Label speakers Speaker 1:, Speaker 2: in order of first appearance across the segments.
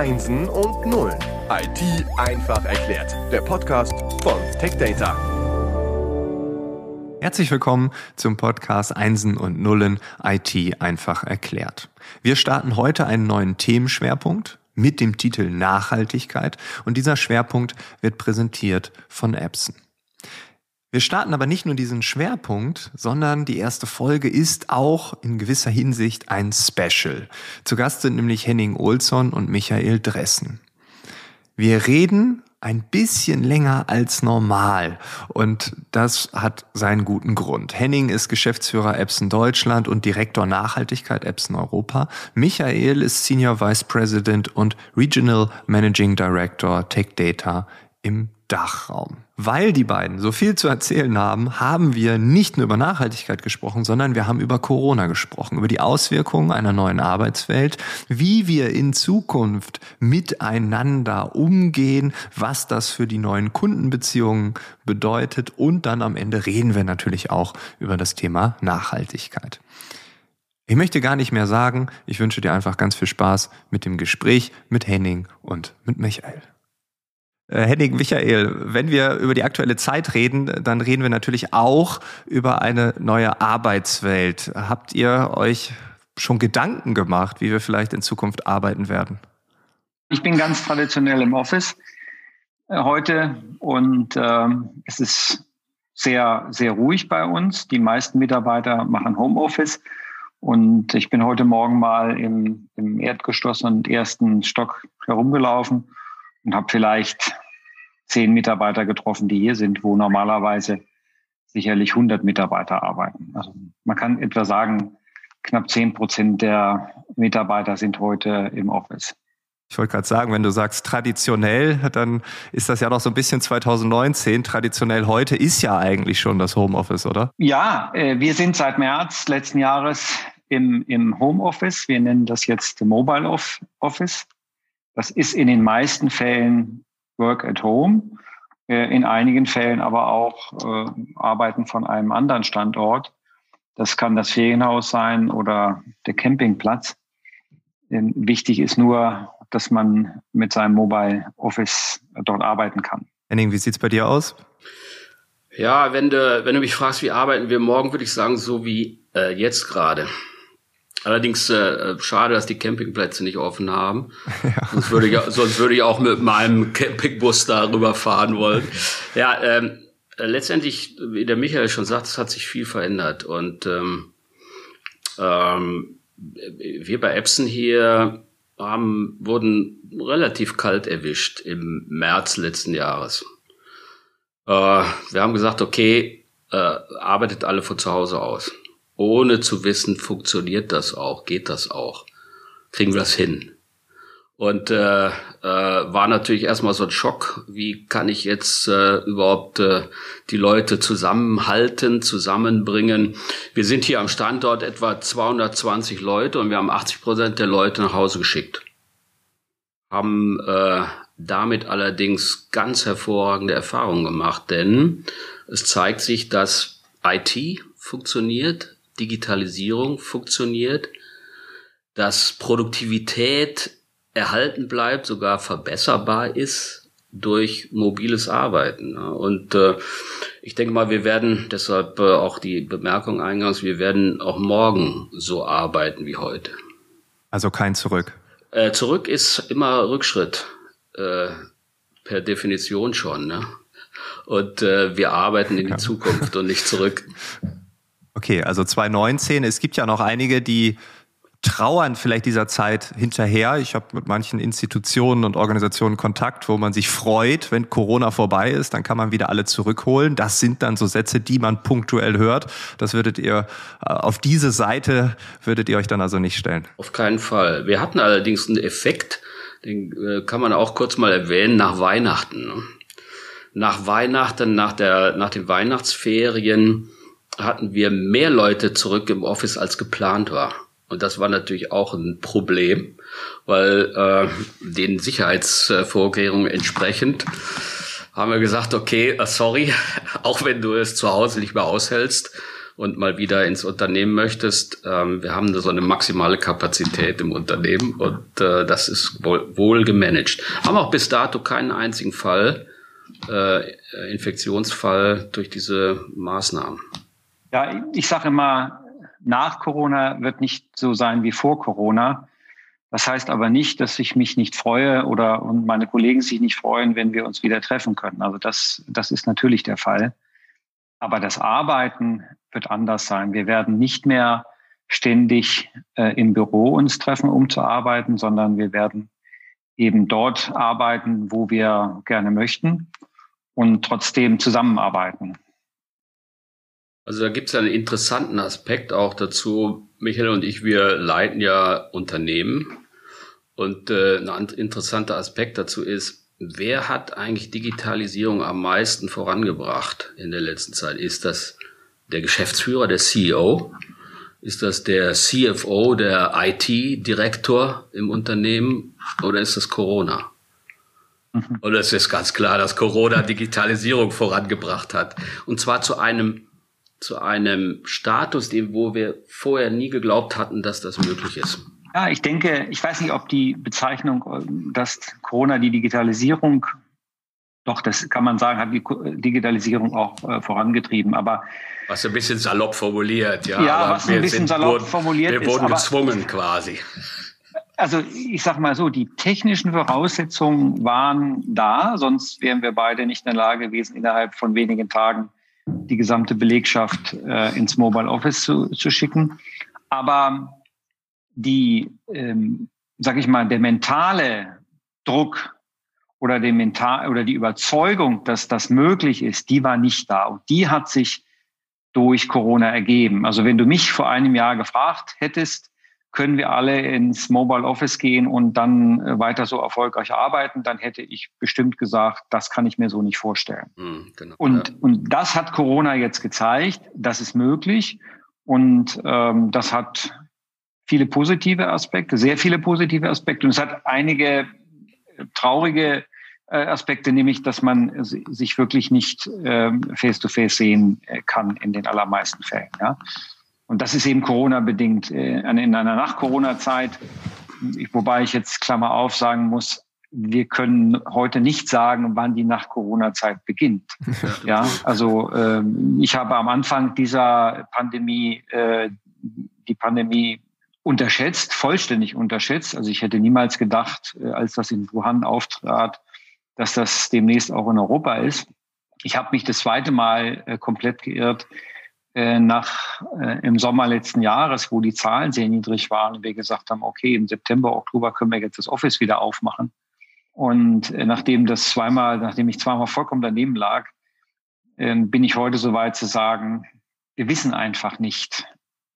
Speaker 1: Einsen und Nullen. IT einfach erklärt. Der Podcast von TechData.
Speaker 2: Herzlich willkommen zum Podcast Einsen und Nullen IT einfach erklärt. Wir starten heute einen neuen Themenschwerpunkt mit dem Titel Nachhaltigkeit und dieser Schwerpunkt wird präsentiert von Epson. Wir starten aber nicht nur diesen Schwerpunkt, sondern die erste Folge ist auch in gewisser Hinsicht ein Special. Zu Gast sind nämlich Henning Olsson und Michael Dressen. Wir reden ein bisschen länger als normal. Und das hat seinen guten Grund. Henning ist Geschäftsführer Epson Deutschland und Direktor Nachhaltigkeit Epson Europa. Michael ist Senior Vice President und Regional Managing Director Tech Data im Dachraum. Weil die beiden so viel zu erzählen haben, haben wir nicht nur über Nachhaltigkeit gesprochen, sondern wir haben über Corona gesprochen, über die Auswirkungen einer neuen Arbeitswelt, wie wir in Zukunft miteinander umgehen, was das für die neuen Kundenbeziehungen bedeutet und dann am Ende reden wir natürlich auch über das Thema Nachhaltigkeit. Ich möchte gar nicht mehr sagen, ich wünsche dir einfach ganz viel Spaß mit dem Gespräch mit Henning und mit Michael. Äh, Henning, Michael, wenn wir über die aktuelle Zeit reden, dann reden wir natürlich auch über eine neue Arbeitswelt. Habt ihr euch schon Gedanken gemacht, wie wir vielleicht in Zukunft arbeiten werden?
Speaker 3: Ich bin ganz traditionell im Office äh, heute und ähm, es ist sehr, sehr ruhig bei uns. Die meisten Mitarbeiter machen Homeoffice und ich bin heute Morgen mal im, im Erdgeschoss und ersten Stock herumgelaufen und habe vielleicht zehn Mitarbeiter getroffen, die hier sind, wo normalerweise sicherlich 100 Mitarbeiter arbeiten. Also man kann etwa sagen, knapp zehn Prozent der Mitarbeiter sind heute im Office.
Speaker 2: Ich wollte gerade sagen, wenn du sagst traditionell, dann ist das ja noch so ein bisschen 2019. Traditionell heute ist ja eigentlich schon das Homeoffice, oder?
Speaker 3: Ja, äh, wir sind seit März letzten Jahres im, im Homeoffice. Wir nennen das jetzt Mobile Office. Das ist in den meisten Fällen Work at Home, äh, in einigen Fällen aber auch äh, Arbeiten von einem anderen Standort. Das kann das Ferienhaus sein oder der Campingplatz. Ähm, wichtig ist nur, dass man mit seinem Mobile Office dort arbeiten kann.
Speaker 2: Henning, wie sieht's bei dir aus?
Speaker 4: Ja, wenn du, wenn du mich fragst, wie arbeiten wir morgen, würde ich sagen, so wie äh, jetzt gerade. Allerdings äh, schade, dass die Campingplätze nicht offen haben. Ja. Sonst, würde ich, sonst würde ich auch mit meinem Campingbus darüber fahren wollen. Ja, ähm, letztendlich, wie der Michael schon sagt, es hat sich viel verändert. Und ähm, ähm, wir bei Epson hier haben, wurden relativ kalt erwischt im März letzten Jahres. Äh, wir haben gesagt, okay, äh, arbeitet alle von zu Hause aus ohne zu wissen, funktioniert das auch, geht das auch, kriegen wir das hin. Und äh, äh, war natürlich erstmal so ein Schock, wie kann ich jetzt äh, überhaupt äh, die Leute zusammenhalten, zusammenbringen. Wir sind hier am Standort etwa 220 Leute und wir haben 80 Prozent der Leute nach Hause geschickt. Haben äh, damit allerdings ganz hervorragende Erfahrungen gemacht, denn es zeigt sich, dass IT funktioniert, Digitalisierung funktioniert, dass Produktivität erhalten bleibt, sogar verbesserbar ist durch mobiles Arbeiten. Und äh, ich denke mal, wir werden deshalb äh, auch die Bemerkung eingangs, wir werden auch morgen so arbeiten wie heute.
Speaker 2: Also kein Zurück.
Speaker 4: Äh, zurück ist immer Rückschritt, äh, per Definition schon. Ne? Und äh, wir arbeiten in die ja. Zukunft und nicht zurück.
Speaker 2: Okay, also 2019. Es gibt ja noch einige, die trauern vielleicht dieser Zeit hinterher. Ich habe mit manchen Institutionen und Organisationen Kontakt, wo man sich freut, wenn Corona vorbei ist, dann kann man wieder alle zurückholen. Das sind dann so Sätze, die man punktuell hört. Das würdet ihr äh, auf diese Seite würdet ihr euch dann also nicht stellen.
Speaker 4: Auf keinen Fall. Wir hatten allerdings einen Effekt, den äh, kann man auch kurz mal erwähnen, nach Weihnachten. Ne? Nach Weihnachten, nach der nach den Weihnachtsferien hatten wir mehr Leute zurück im Office als geplant war. Und das war natürlich auch ein Problem, weil äh, den Sicherheitsvorkehrungen entsprechend haben wir gesagt, okay, uh, sorry, auch wenn du es zu Hause nicht mehr aushältst und mal wieder ins Unternehmen möchtest, ähm, wir haben so eine maximale Kapazität im Unternehmen und äh, das ist wohl, wohl gemanagt. Haben auch bis dato keinen einzigen Fall, äh, Infektionsfall durch diese Maßnahmen.
Speaker 3: Ja, ich sage immer, nach Corona wird nicht so sein wie vor Corona. Das heißt aber nicht, dass ich mich nicht freue oder und meine Kollegen sich nicht freuen, wenn wir uns wieder treffen können. Also das, das ist natürlich der Fall. Aber das Arbeiten wird anders sein. Wir werden nicht mehr ständig äh, im Büro uns treffen, um zu arbeiten, sondern wir werden eben dort arbeiten, wo wir gerne möchten und trotzdem zusammenarbeiten.
Speaker 4: Also da gibt es einen interessanten Aspekt auch dazu. Michael und ich, wir leiten ja Unternehmen. Und äh, ein interessanter Aspekt dazu ist, Wer hat eigentlich Digitalisierung am meisten vorangebracht in der letzten Zeit? Ist das der Geschäftsführer, der CEO? Ist das der CFO, der IT-Direktor im Unternehmen? Oder ist das Corona? Mhm. Oder es ist ganz klar, dass Corona Digitalisierung vorangebracht hat. Und zwar zu einem, zu einem Status, wo wir vorher nie geglaubt hatten, dass das möglich ist.
Speaker 3: Ja, ich denke, ich weiß nicht, ob die Bezeichnung, dass Corona die Digitalisierung, doch, das kann man sagen, hat die Digitalisierung auch äh, vorangetrieben. Aber
Speaker 4: was ein bisschen salopp formuliert, ja.
Speaker 3: Ja, was ein bisschen salopp wurden, formuliert
Speaker 4: wir ist. Wir wurden gezwungen quasi.
Speaker 3: Also ich sage mal so, die technischen Voraussetzungen waren da, sonst wären wir beide nicht in der Lage gewesen, innerhalb von wenigen Tagen die gesamte Belegschaft äh, ins Mobile Office zu, zu schicken. Aber die, ähm, sag ich mal, der mentale Druck oder, der mental, oder die Überzeugung, dass das möglich ist, die war nicht da. Und die hat sich durch Corona ergeben. Also wenn du mich vor einem Jahr gefragt hättest, können wir alle ins Mobile Office gehen und dann äh, weiter so erfolgreich arbeiten, dann hätte ich bestimmt gesagt, das kann ich mir so nicht vorstellen. Mhm, genau, und, ja. und das hat Corona jetzt gezeigt, das ist möglich. Und ähm, das hat viele positive Aspekte, sehr viele positive Aspekte. Und es hat einige äh, traurige äh, Aspekte, nämlich, dass man sich wirklich nicht ähm, face-to-face sehen äh, kann in den allermeisten Fällen. Ja? Und das ist eben Corona-bedingt. In einer Nach-Corona-Zeit, wobei ich jetzt Klammer auf sagen muss, wir können heute nicht sagen, wann die Nach-Corona-Zeit beginnt. Ja, also ähm, ich habe am Anfang dieser Pandemie die Pandemie unterschätzt, vollständig unterschätzt. Also ich hätte niemals gedacht, äh, als das in Wuhan auftrat, dass das demnächst auch in Europa ist. Ich habe mich das zweite Mal äh, komplett geirrt äh, nach im Sommer letzten Jahres, wo die Zahlen sehr niedrig waren wir gesagt haben, okay, im September, Oktober können wir jetzt das Office wieder aufmachen. Und nachdem das zweimal, nachdem ich zweimal vollkommen daneben lag, bin ich heute so weit zu sagen, wir wissen einfach nicht,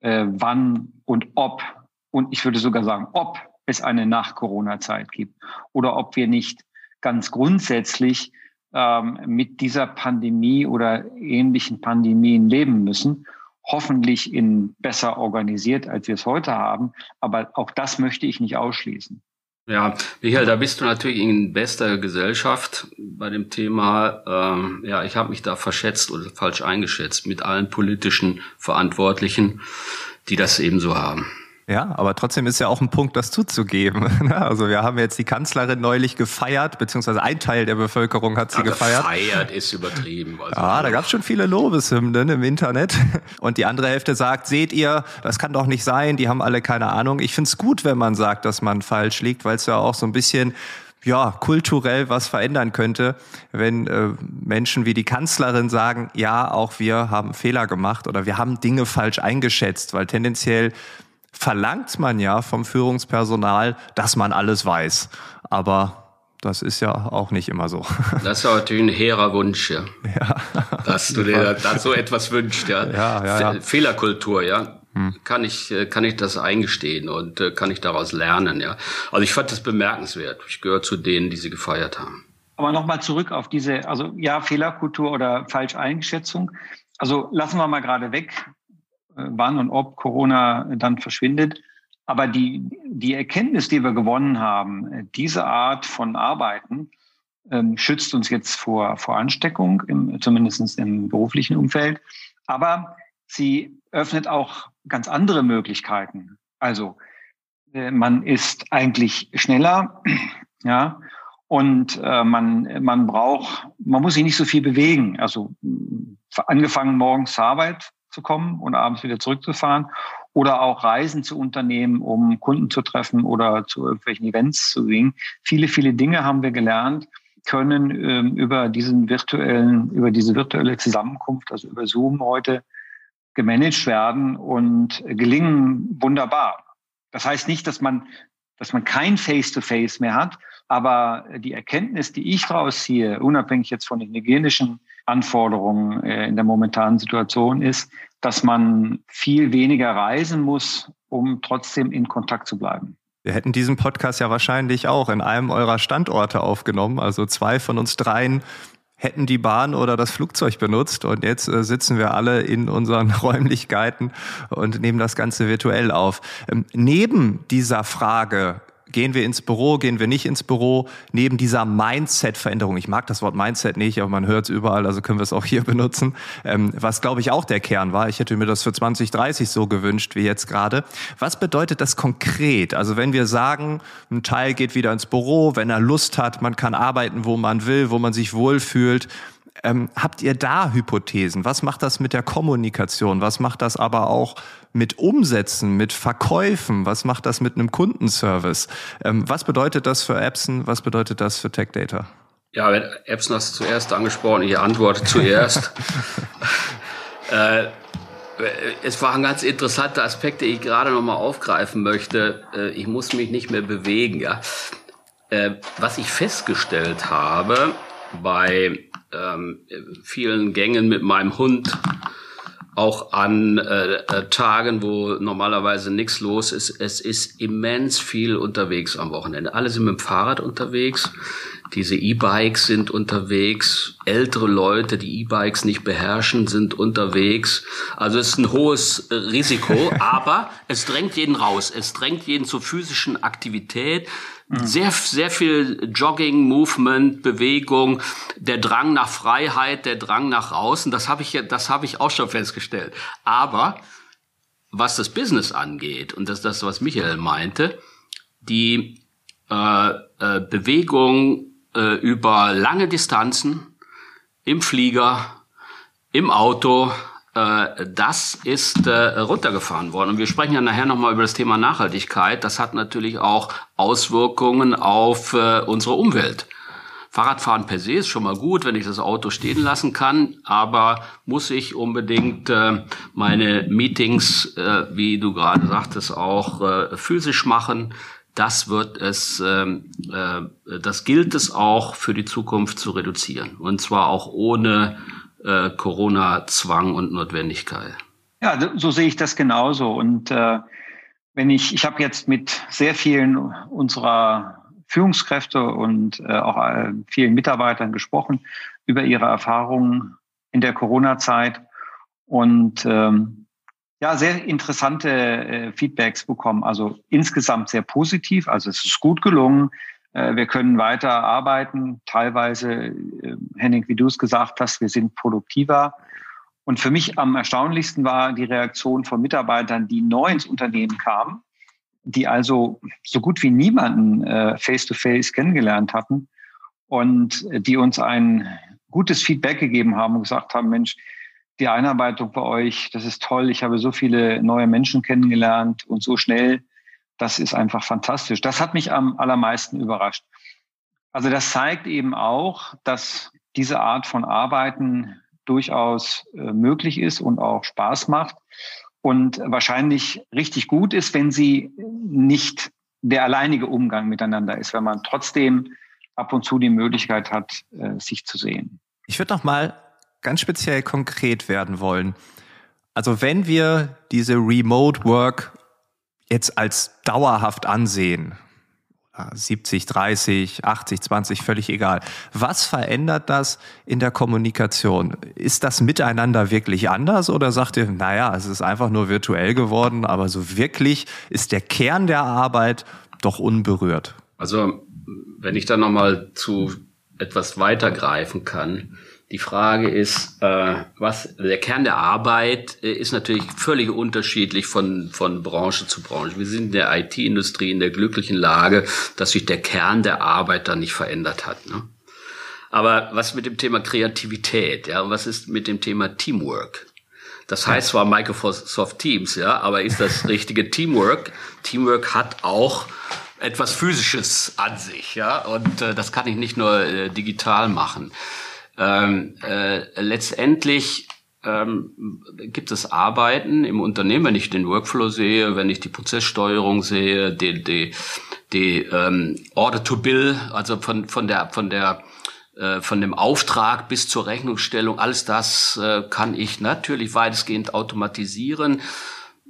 Speaker 3: äh, wann und ob, und ich würde sogar sagen, ob es eine Nach-Corona-Zeit gibt oder ob wir nicht ganz grundsätzlich ähm, mit dieser Pandemie oder ähnlichen Pandemien leben müssen. Hoffentlich in besser organisiert, als wir es heute haben. Aber auch das möchte ich nicht ausschließen.
Speaker 4: Ja, Michael, da bist du natürlich in bester Gesellschaft bei dem Thema. Ähm, ja, ich habe mich da verschätzt oder falsch eingeschätzt mit allen politischen Verantwortlichen, die das ebenso haben.
Speaker 2: Ja, aber trotzdem ist ja auch ein Punkt, das zuzugeben. Ne? Also wir haben jetzt die Kanzlerin neulich gefeiert, beziehungsweise ein Teil der Bevölkerung hat sie ja, gefeiert.
Speaker 4: Gefeiert ist übertrieben.
Speaker 2: Also ja, da gab es schon viele Lobeshymnen im Internet. Und die andere Hälfte sagt, seht ihr, das kann doch nicht sein, die haben alle keine Ahnung. Ich find's gut, wenn man sagt, dass man falsch liegt, weil es ja auch so ein bisschen ja, kulturell was verändern könnte, wenn äh, Menschen wie die Kanzlerin sagen, ja, auch wir haben Fehler gemacht oder wir haben Dinge falsch eingeschätzt, weil tendenziell verlangt man ja vom Führungspersonal, dass man alles weiß. Aber das ist ja auch nicht immer so.
Speaker 4: Das ist natürlich ein hehrer Wunsch, ja. ja. Dass du dir da so etwas wünschst, ja. ja, ja, ja. Fehlerkultur, ja. Hm. Kann ich, äh, kann ich das eingestehen und äh, kann ich daraus lernen, ja. Also ich fand das bemerkenswert. Ich gehöre zu denen, die sie gefeiert haben.
Speaker 3: Aber nochmal zurück auf diese, also ja, Fehlerkultur oder Falscheinschätzung. Also lassen wir mal gerade weg, wann und ob Corona dann verschwindet. Aber die, die Erkenntnis, die wir gewonnen haben, äh, diese Art von Arbeiten ähm, schützt uns jetzt vor, vor Ansteckung, im, zumindest im beruflichen Umfeld. Aber sie öffnet auch ganz andere Möglichkeiten. Also äh, man ist eigentlich schneller, ja, und äh, man, man braucht, man muss sich nicht so viel bewegen. Also angefangen morgens Arbeit zu kommen und abends wieder zurückzufahren oder auch Reisen zu unternehmen, um Kunden zu treffen oder zu irgendwelchen Events zu gehen. Viele, viele Dinge haben wir gelernt, können ähm, über diesen virtuellen, über diese virtuelle Zusammenkunft, also über Zoom heute gemanagt werden und gelingen wunderbar. Das heißt nicht, dass man, dass man kein Face-to-Face -face mehr hat, aber die Erkenntnis, die ich daraus ziehe, unabhängig jetzt von den hygienischen Anforderungen äh, in der momentanen Situation, ist, dass man viel weniger reisen muss, um trotzdem in Kontakt zu bleiben.
Speaker 2: Wir hätten diesen Podcast ja wahrscheinlich auch in einem eurer Standorte aufgenommen. Also zwei von uns dreien hätten die Bahn oder das Flugzeug benutzt und jetzt äh, sitzen wir alle in unseren Räumlichkeiten und nehmen das Ganze virtuell auf. Ähm, neben dieser Frage, Gehen wir ins Büro, gehen wir nicht ins Büro? Neben dieser Mindset-Veränderung, ich mag das Wort Mindset nicht, aber man hört es überall, also können wir es auch hier benutzen, ähm, was glaube ich auch der Kern war. Ich hätte mir das für 2030 so gewünscht wie jetzt gerade. Was bedeutet das konkret? Also wenn wir sagen, ein Teil geht wieder ins Büro, wenn er Lust hat, man kann arbeiten, wo man will, wo man sich wohlfühlt, ähm, habt ihr da Hypothesen? Was macht das mit der Kommunikation? Was macht das aber auch mit Umsätzen, mit Verkäufen? Was macht das mit einem Kundenservice? Ähm, was bedeutet das für Epson? Was bedeutet das für Tech Data?
Speaker 4: Ja, Epson hast du zuerst angesprochen. Ich antworte zuerst. äh, es waren ganz interessante Aspekte, die ich gerade noch mal aufgreifen möchte. Äh, ich muss mich nicht mehr bewegen. Ja? Äh, was ich festgestellt habe bei ähm, vielen Gängen mit meinem Hund, auch an äh, äh, Tagen, wo normalerweise nichts los ist. Es ist immens viel unterwegs am Wochenende. Alle sind mit dem Fahrrad unterwegs. Diese E-Bikes sind unterwegs. Ältere Leute, die E-Bikes nicht beherrschen, sind unterwegs. Also es ist ein hohes Risiko, aber es drängt jeden raus. Es drängt jeden zur physischen Aktivität. Mhm. Sehr, sehr viel Jogging, Movement, Bewegung, der Drang nach Freiheit, der Drang nach außen, das habe ich, das ich auch schon festgestellt. Aber was das Business angeht, und das ist das, was Michael meinte, die äh, äh, Bewegung äh, über lange Distanzen im Flieger, im Auto, das ist äh, runtergefahren worden. Und wir sprechen ja nachher nochmal über das Thema Nachhaltigkeit. Das hat natürlich auch Auswirkungen auf äh, unsere Umwelt. Fahrradfahren per se ist schon mal gut, wenn ich das Auto stehen lassen kann, aber muss ich unbedingt äh, meine Meetings, äh, wie du gerade sagtest, auch äh, physisch machen. Das wird es, äh, äh, das gilt es auch für die Zukunft zu reduzieren. Und zwar auch ohne äh, Corona-Zwang und Notwendigkeit.
Speaker 3: Ja, so sehe ich das genauso. Und äh, wenn ich, ich habe jetzt mit sehr vielen unserer Führungskräfte und äh, auch äh, vielen Mitarbeitern gesprochen über ihre Erfahrungen in der Corona-Zeit und ähm, ja, sehr interessante äh, Feedbacks bekommen. Also insgesamt sehr positiv. Also es ist gut gelungen. Äh, wir können weiter arbeiten. Teilweise, äh, Henning, wie du es gesagt hast, wir sind produktiver. Und für mich am erstaunlichsten war die Reaktion von Mitarbeitern, die neu ins Unternehmen kamen, die also so gut wie niemanden äh, face-to-face -face kennengelernt hatten und die uns ein gutes Feedback gegeben haben und gesagt haben, Mensch, die Einarbeitung bei euch, das ist toll. Ich habe so viele neue Menschen kennengelernt und so schnell das ist einfach fantastisch. Das hat mich am allermeisten überrascht. Also das zeigt eben auch, dass diese Art von Arbeiten durchaus äh, möglich ist und auch Spaß macht und wahrscheinlich richtig gut ist, wenn sie nicht der alleinige Umgang miteinander ist, wenn man trotzdem ab und zu die Möglichkeit hat, äh, sich zu sehen.
Speaker 2: Ich würde noch mal ganz speziell konkret werden wollen. Also wenn wir diese Remote Work jetzt als dauerhaft ansehen, 70, 30, 80, 20, völlig egal. Was verändert das in der Kommunikation? Ist das miteinander wirklich anders oder sagt ihr, naja, es ist einfach nur virtuell geworden, aber so wirklich ist der Kern der Arbeit doch unberührt?
Speaker 4: Also, wenn ich dann nochmal zu etwas weitergreifen kann. Die Frage ist, äh, was der Kern der Arbeit äh, ist natürlich völlig unterschiedlich von von Branche zu Branche. Wir sind in der IT-Industrie in der glücklichen Lage, dass sich der Kern der Arbeit da nicht verändert hat. Ne? Aber was mit dem Thema Kreativität, ja, was ist mit dem Thema Teamwork? Das heißt zwar Microsoft Teams, ja, aber ist das richtige Teamwork? Teamwork hat auch etwas Physisches an sich, ja, und äh, das kann ich nicht nur äh, digital machen. Ähm, äh, letztendlich ähm, gibt es Arbeiten im Unternehmen, wenn ich den Workflow sehe, wenn ich die Prozesssteuerung sehe, die, die, die ähm, Order to Bill, also von, von der, von der äh, von dem Auftrag bis zur Rechnungsstellung, alles das äh, kann ich natürlich weitestgehend automatisieren.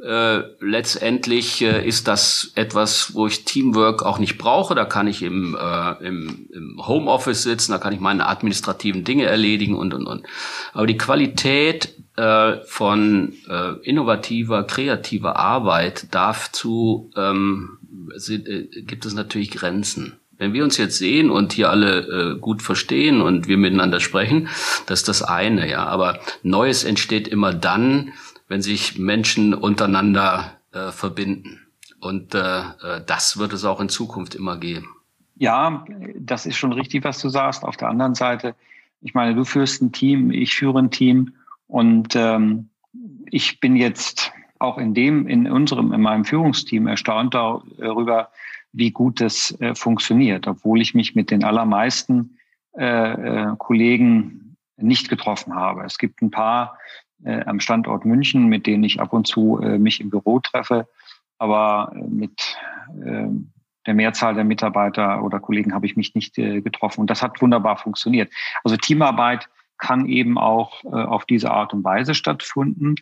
Speaker 4: Äh, letztendlich äh, ist das etwas, wo ich Teamwork auch nicht brauche. Da kann ich im, äh, im, im Homeoffice sitzen, da kann ich meine administrativen Dinge erledigen und und und. Aber die Qualität äh, von äh, innovativer, kreativer Arbeit darf zu ähm, sind, gibt es natürlich Grenzen. Wenn wir uns jetzt sehen und hier alle äh, gut verstehen und wir miteinander sprechen, das ist das eine, ja. Aber Neues entsteht immer dann, wenn sich Menschen untereinander äh, verbinden. Und äh, äh, das wird es auch in Zukunft immer geben.
Speaker 3: Ja, das ist schon richtig, was du sagst. Auf der anderen Seite, ich meine, du führst ein Team, ich führe ein Team und ähm, ich bin jetzt auch in dem, in unserem, in meinem Führungsteam erstaunt darüber, wie gut das äh, funktioniert, obwohl ich mich mit den allermeisten äh, äh, Kollegen nicht getroffen habe. Es gibt ein paar äh, am Standort München, mit denen ich ab und zu äh, mich im Büro treffe, aber äh, mit äh, der Mehrzahl der Mitarbeiter oder Kollegen habe ich mich nicht äh, getroffen. Und das hat wunderbar funktioniert. Also Teamarbeit kann eben auch äh, auf diese Art und Weise stattfinden.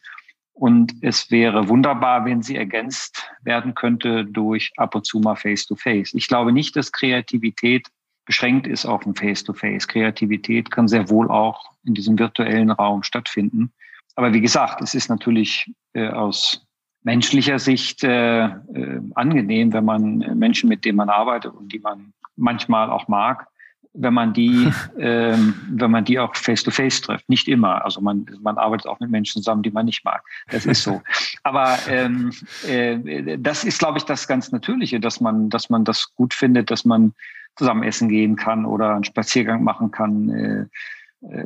Speaker 3: Und es wäre wunderbar, wenn sie ergänzt werden könnte durch ab und zu mal Face-to-Face. -face. Ich glaube nicht, dass Kreativität beschränkt ist auf ein Face-to-Face. -face. Kreativität kann sehr wohl auch in diesem virtuellen Raum stattfinden. Aber wie gesagt, es ist natürlich äh, aus menschlicher Sicht äh, äh, angenehm, wenn man Menschen, mit denen man arbeitet und die man manchmal auch mag, wenn man die, ähm, wenn man die auch face to face trifft. Nicht immer. Also man, man arbeitet auch mit Menschen zusammen, die man nicht mag. Das ist so. Aber ähm, äh, das ist, glaube ich, das ganz Natürliche, dass man, dass man das gut findet, dass man zusammen essen gehen kann oder einen Spaziergang machen kann. Äh, äh,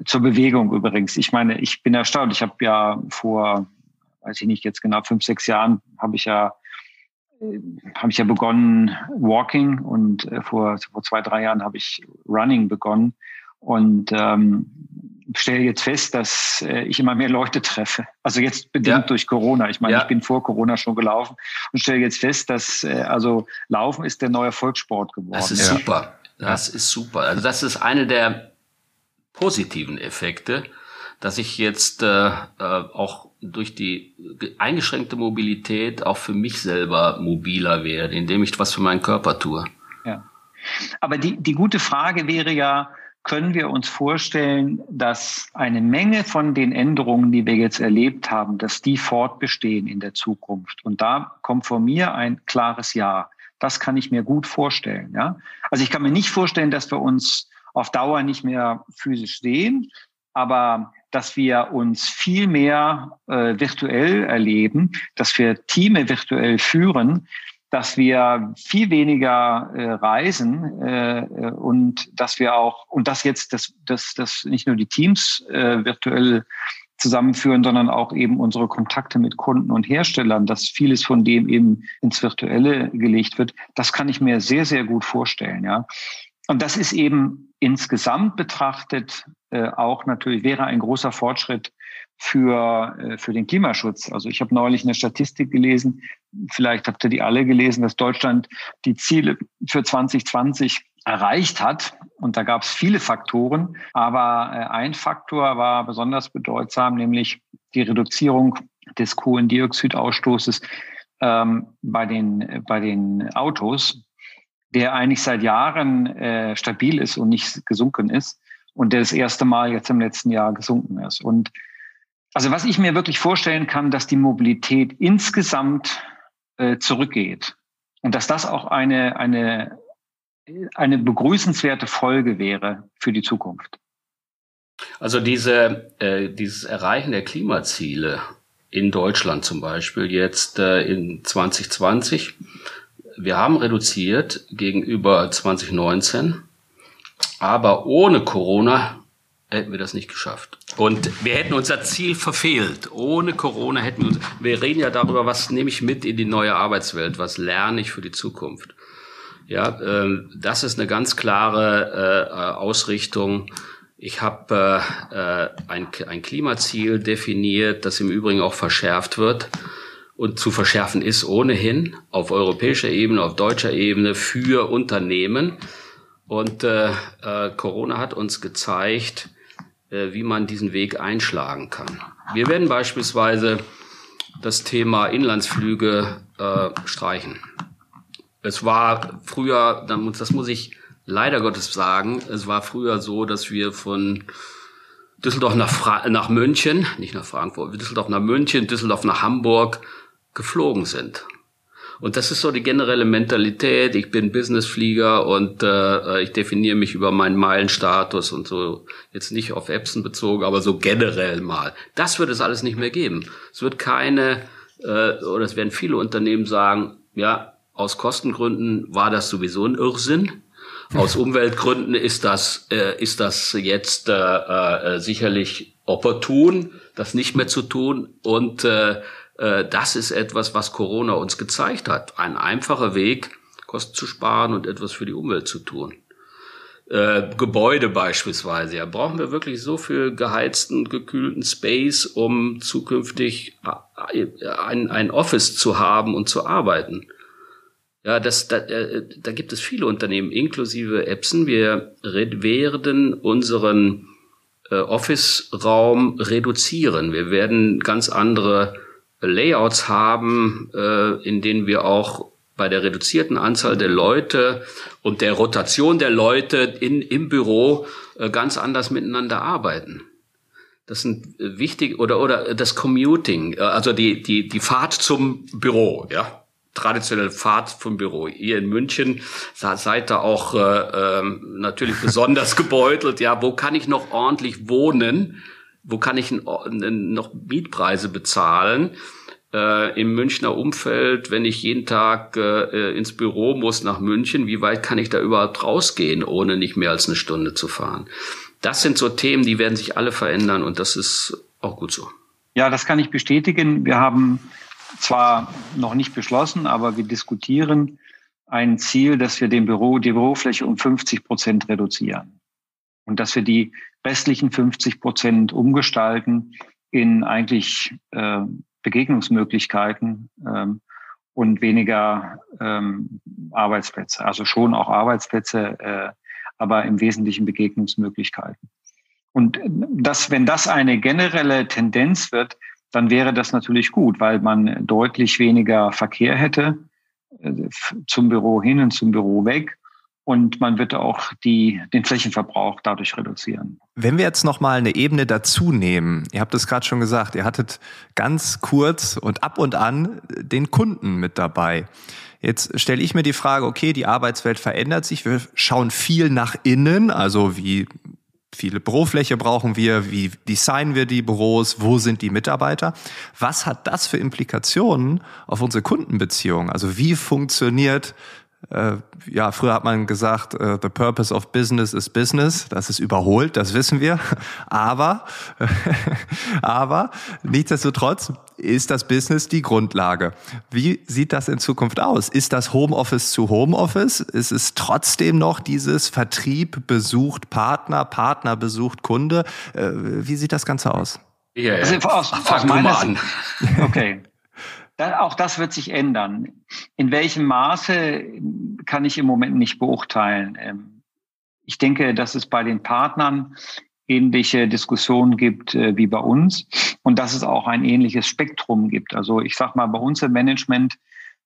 Speaker 3: zur Bewegung übrigens. Ich meine, ich bin erstaunt. Ich habe ja vor, weiß ich nicht jetzt genau, fünf, sechs Jahren habe ich ja habe ich ja begonnen Walking und äh, vor, vor zwei, drei Jahren habe ich Running begonnen und ähm, stelle jetzt fest, dass äh, ich immer mehr Leute treffe. Also jetzt bedingt ja. durch Corona. Ich meine, ja. ich bin vor Corona schon gelaufen und stelle jetzt fest, dass äh, also Laufen ist der neue Volkssport geworden.
Speaker 4: Das ist ja. super. Das ist super. Also das ist eine der positiven Effekte, dass ich jetzt äh, äh auch durch die eingeschränkte Mobilität auch für mich selber mobiler werde, indem ich was für meinen Körper tue.
Speaker 3: Ja. Aber die, die gute Frage wäre ja, können wir uns vorstellen, dass eine Menge von den Änderungen, die wir jetzt erlebt haben, dass die fortbestehen in der Zukunft? Und da kommt von mir ein klares Ja. Das kann ich mir gut vorstellen. Ja? Also ich kann mir nicht vorstellen, dass wir uns auf Dauer nicht mehr physisch sehen, aber dass wir uns viel mehr äh, virtuell erleben, dass wir Teame virtuell führen, dass wir viel weniger äh, reisen äh, und dass wir auch und das jetzt das das das nicht nur die Teams äh, virtuell zusammenführen, sondern auch eben unsere Kontakte mit Kunden und Herstellern, dass vieles von dem eben ins Virtuelle gelegt wird. Das kann ich mir sehr sehr gut vorstellen, ja. Und das ist eben insgesamt betrachtet äh, auch natürlich, wäre ein großer Fortschritt für, äh, für den Klimaschutz. Also ich habe neulich eine Statistik gelesen, vielleicht habt ihr die alle gelesen, dass Deutschland die Ziele für 2020 erreicht hat. Und da gab es viele Faktoren, aber äh, ein Faktor war besonders bedeutsam, nämlich die Reduzierung des Kohlendioxidausstoßes ähm, bei, den, bei den Autos der eigentlich seit Jahren äh, stabil ist und nicht gesunken ist und der das erste Mal jetzt im letzten Jahr gesunken ist. Und also was ich mir wirklich vorstellen kann, dass die Mobilität insgesamt äh, zurückgeht und dass das auch eine, eine eine begrüßenswerte Folge wäre für die Zukunft.
Speaker 4: Also diese, äh, dieses Erreichen der Klimaziele in Deutschland zum Beispiel jetzt äh, in 2020. Wir haben reduziert gegenüber 2019, aber ohne Corona hätten wir das nicht geschafft. Und wir hätten unser Ziel verfehlt. Ohne Corona hätten wir uns, wir reden ja darüber, was nehme ich mit in die neue Arbeitswelt, was lerne ich für die Zukunft. Ja, äh, das ist eine ganz klare äh, Ausrichtung. Ich habe äh, ein, ein Klimaziel definiert, das im Übrigen auch verschärft wird und zu verschärfen ist ohnehin auf europäischer Ebene, auf deutscher Ebene für Unternehmen. Und äh, äh, Corona hat uns gezeigt, äh, wie man diesen Weg einschlagen kann. Wir werden beispielsweise das Thema Inlandsflüge äh, streichen. Es war früher, das muss ich leider Gottes sagen, es war früher so, dass wir von Düsseldorf nach, Fra nach München, nicht nach Frankfurt, Düsseldorf nach München, Düsseldorf nach Hamburg geflogen sind. Und das ist so die generelle Mentalität. Ich bin Businessflieger und äh, ich definiere mich über meinen Meilenstatus und so. Jetzt nicht auf Epson bezogen, aber so generell mal. Das wird es alles nicht mehr geben. Es wird keine, äh, oder es werden viele Unternehmen sagen, ja, aus Kostengründen war das sowieso ein Irrsinn. Aus Umweltgründen ist das, äh, ist das jetzt äh, äh, sicherlich opportun, das nicht mehr zu tun. Und äh, äh, das ist etwas, was Corona uns gezeigt hat. Ein einfacher Weg, Kosten zu sparen und etwas für die Umwelt zu tun. Äh, Gebäude beispielsweise. Ja, brauchen wir wirklich so viel geheizten, gekühlten Space, um zukünftig äh, ein, ein Office zu haben und zu arbeiten? Ja, das, da, äh, da gibt es viele Unternehmen, inklusive Epson. Wir werden unseren äh, Office-Raum reduzieren. Wir werden ganz andere Layouts haben, äh, in denen wir auch bei der reduzierten Anzahl der Leute und der Rotation der Leute in, im Büro äh, ganz anders miteinander arbeiten. Das sind wichtig oder oder das Commuting, äh, also die die die Fahrt zum Büro, ja traditionelle Fahrt vom Büro. Ihr in München seid da auch äh, äh, natürlich besonders gebeutelt. Ja, wo kann ich noch ordentlich wohnen? Wo kann ich noch Mietpreise bezahlen? Äh, Im Münchner Umfeld, wenn ich jeden Tag äh, ins Büro muss nach München, wie weit kann ich da überhaupt rausgehen, ohne nicht mehr als eine Stunde zu fahren? Das sind so Themen, die werden sich alle verändern und das ist auch gut so.
Speaker 3: Ja, das kann ich bestätigen. Wir haben zwar noch nicht beschlossen, aber wir diskutieren ein Ziel, dass wir den Büro, die Bürofläche um 50 Prozent reduzieren und dass wir die restlichen 50 Prozent umgestalten in eigentlich äh, Begegnungsmöglichkeiten ähm, und weniger ähm, Arbeitsplätze. Also schon auch Arbeitsplätze, äh, aber im Wesentlichen Begegnungsmöglichkeiten. Und das, wenn das eine generelle Tendenz wird, dann wäre das natürlich gut, weil man deutlich weniger Verkehr hätte äh, zum Büro hin und zum Büro weg. Und man wird auch die, den Flächenverbrauch dadurch reduzieren.
Speaker 2: Wenn wir jetzt noch mal eine Ebene dazu nehmen, ihr habt es gerade schon gesagt, ihr hattet ganz kurz und ab und an den Kunden mit dabei. Jetzt stelle ich mir die Frage, okay, die Arbeitswelt verändert sich, wir schauen viel nach innen, also wie viele Bürofläche brauchen wir, wie designen wir die Büros, wo sind die Mitarbeiter. Was hat das für Implikationen auf unsere Kundenbeziehung? Also wie funktioniert ja, früher hat man gesagt, äh, the purpose of business is business. Das ist überholt, das wissen wir. Aber, aber nichtsdestotrotz ist das Business die Grundlage. Wie sieht das in Zukunft aus? Ist das Homeoffice zu Homeoffice? Ist es trotzdem noch dieses Vertrieb besucht Partner, Partner besucht Kunde? Äh, wie sieht das Ganze aus?
Speaker 3: Ja, ja. Also aus, aus meiner Sicht. Okay. Auch das wird sich ändern. In welchem Maße kann ich im Moment nicht beurteilen. Ähm, ich denke, dass es bei den Partnern ähnliche Diskussionen gibt äh, wie bei uns und dass es auch ein ähnliches Spektrum gibt. Also ich sage mal, bei uns im Management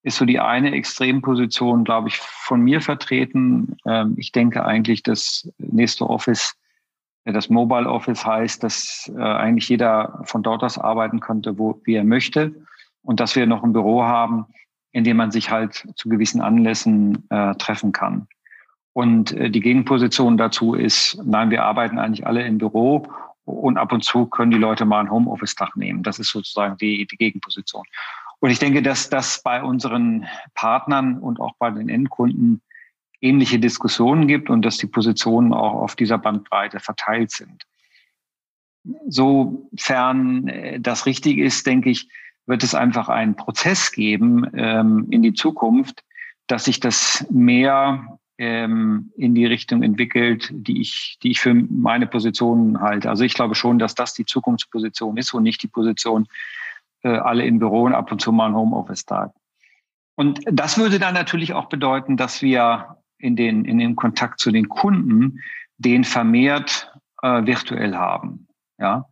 Speaker 3: ist so die eine Extremposition, glaube ich, von mir vertreten. Ähm, ich denke eigentlich, dass nächste Office äh, das Mobile Office heißt, dass äh, eigentlich jeder von dort aus arbeiten könnte, wo wie er möchte und dass wir noch ein Büro haben, in dem man sich halt zu gewissen Anlässen äh, treffen kann. Und äh, die Gegenposition dazu ist, nein, wir arbeiten eigentlich alle im Büro und ab und zu können die Leute mal einen Homeoffice-Tag nehmen. Das ist sozusagen die, die Gegenposition. Und ich denke, dass das bei unseren Partnern und auch bei den Endkunden ähnliche Diskussionen gibt und dass die Positionen auch auf dieser Bandbreite verteilt sind. Sofern äh, das richtig ist, denke ich, wird es einfach einen Prozess geben ähm, in die Zukunft, dass sich das mehr ähm, in die Richtung entwickelt, die ich, die ich für meine Position halte. Also ich glaube schon, dass das die Zukunftsposition ist und nicht die Position, äh, alle im Büro und ab und zu mal ein Homeoffice-Tag. Und das würde dann natürlich auch bedeuten, dass wir in den, in dem Kontakt zu den Kunden den vermehrt äh, virtuell haben. Ja,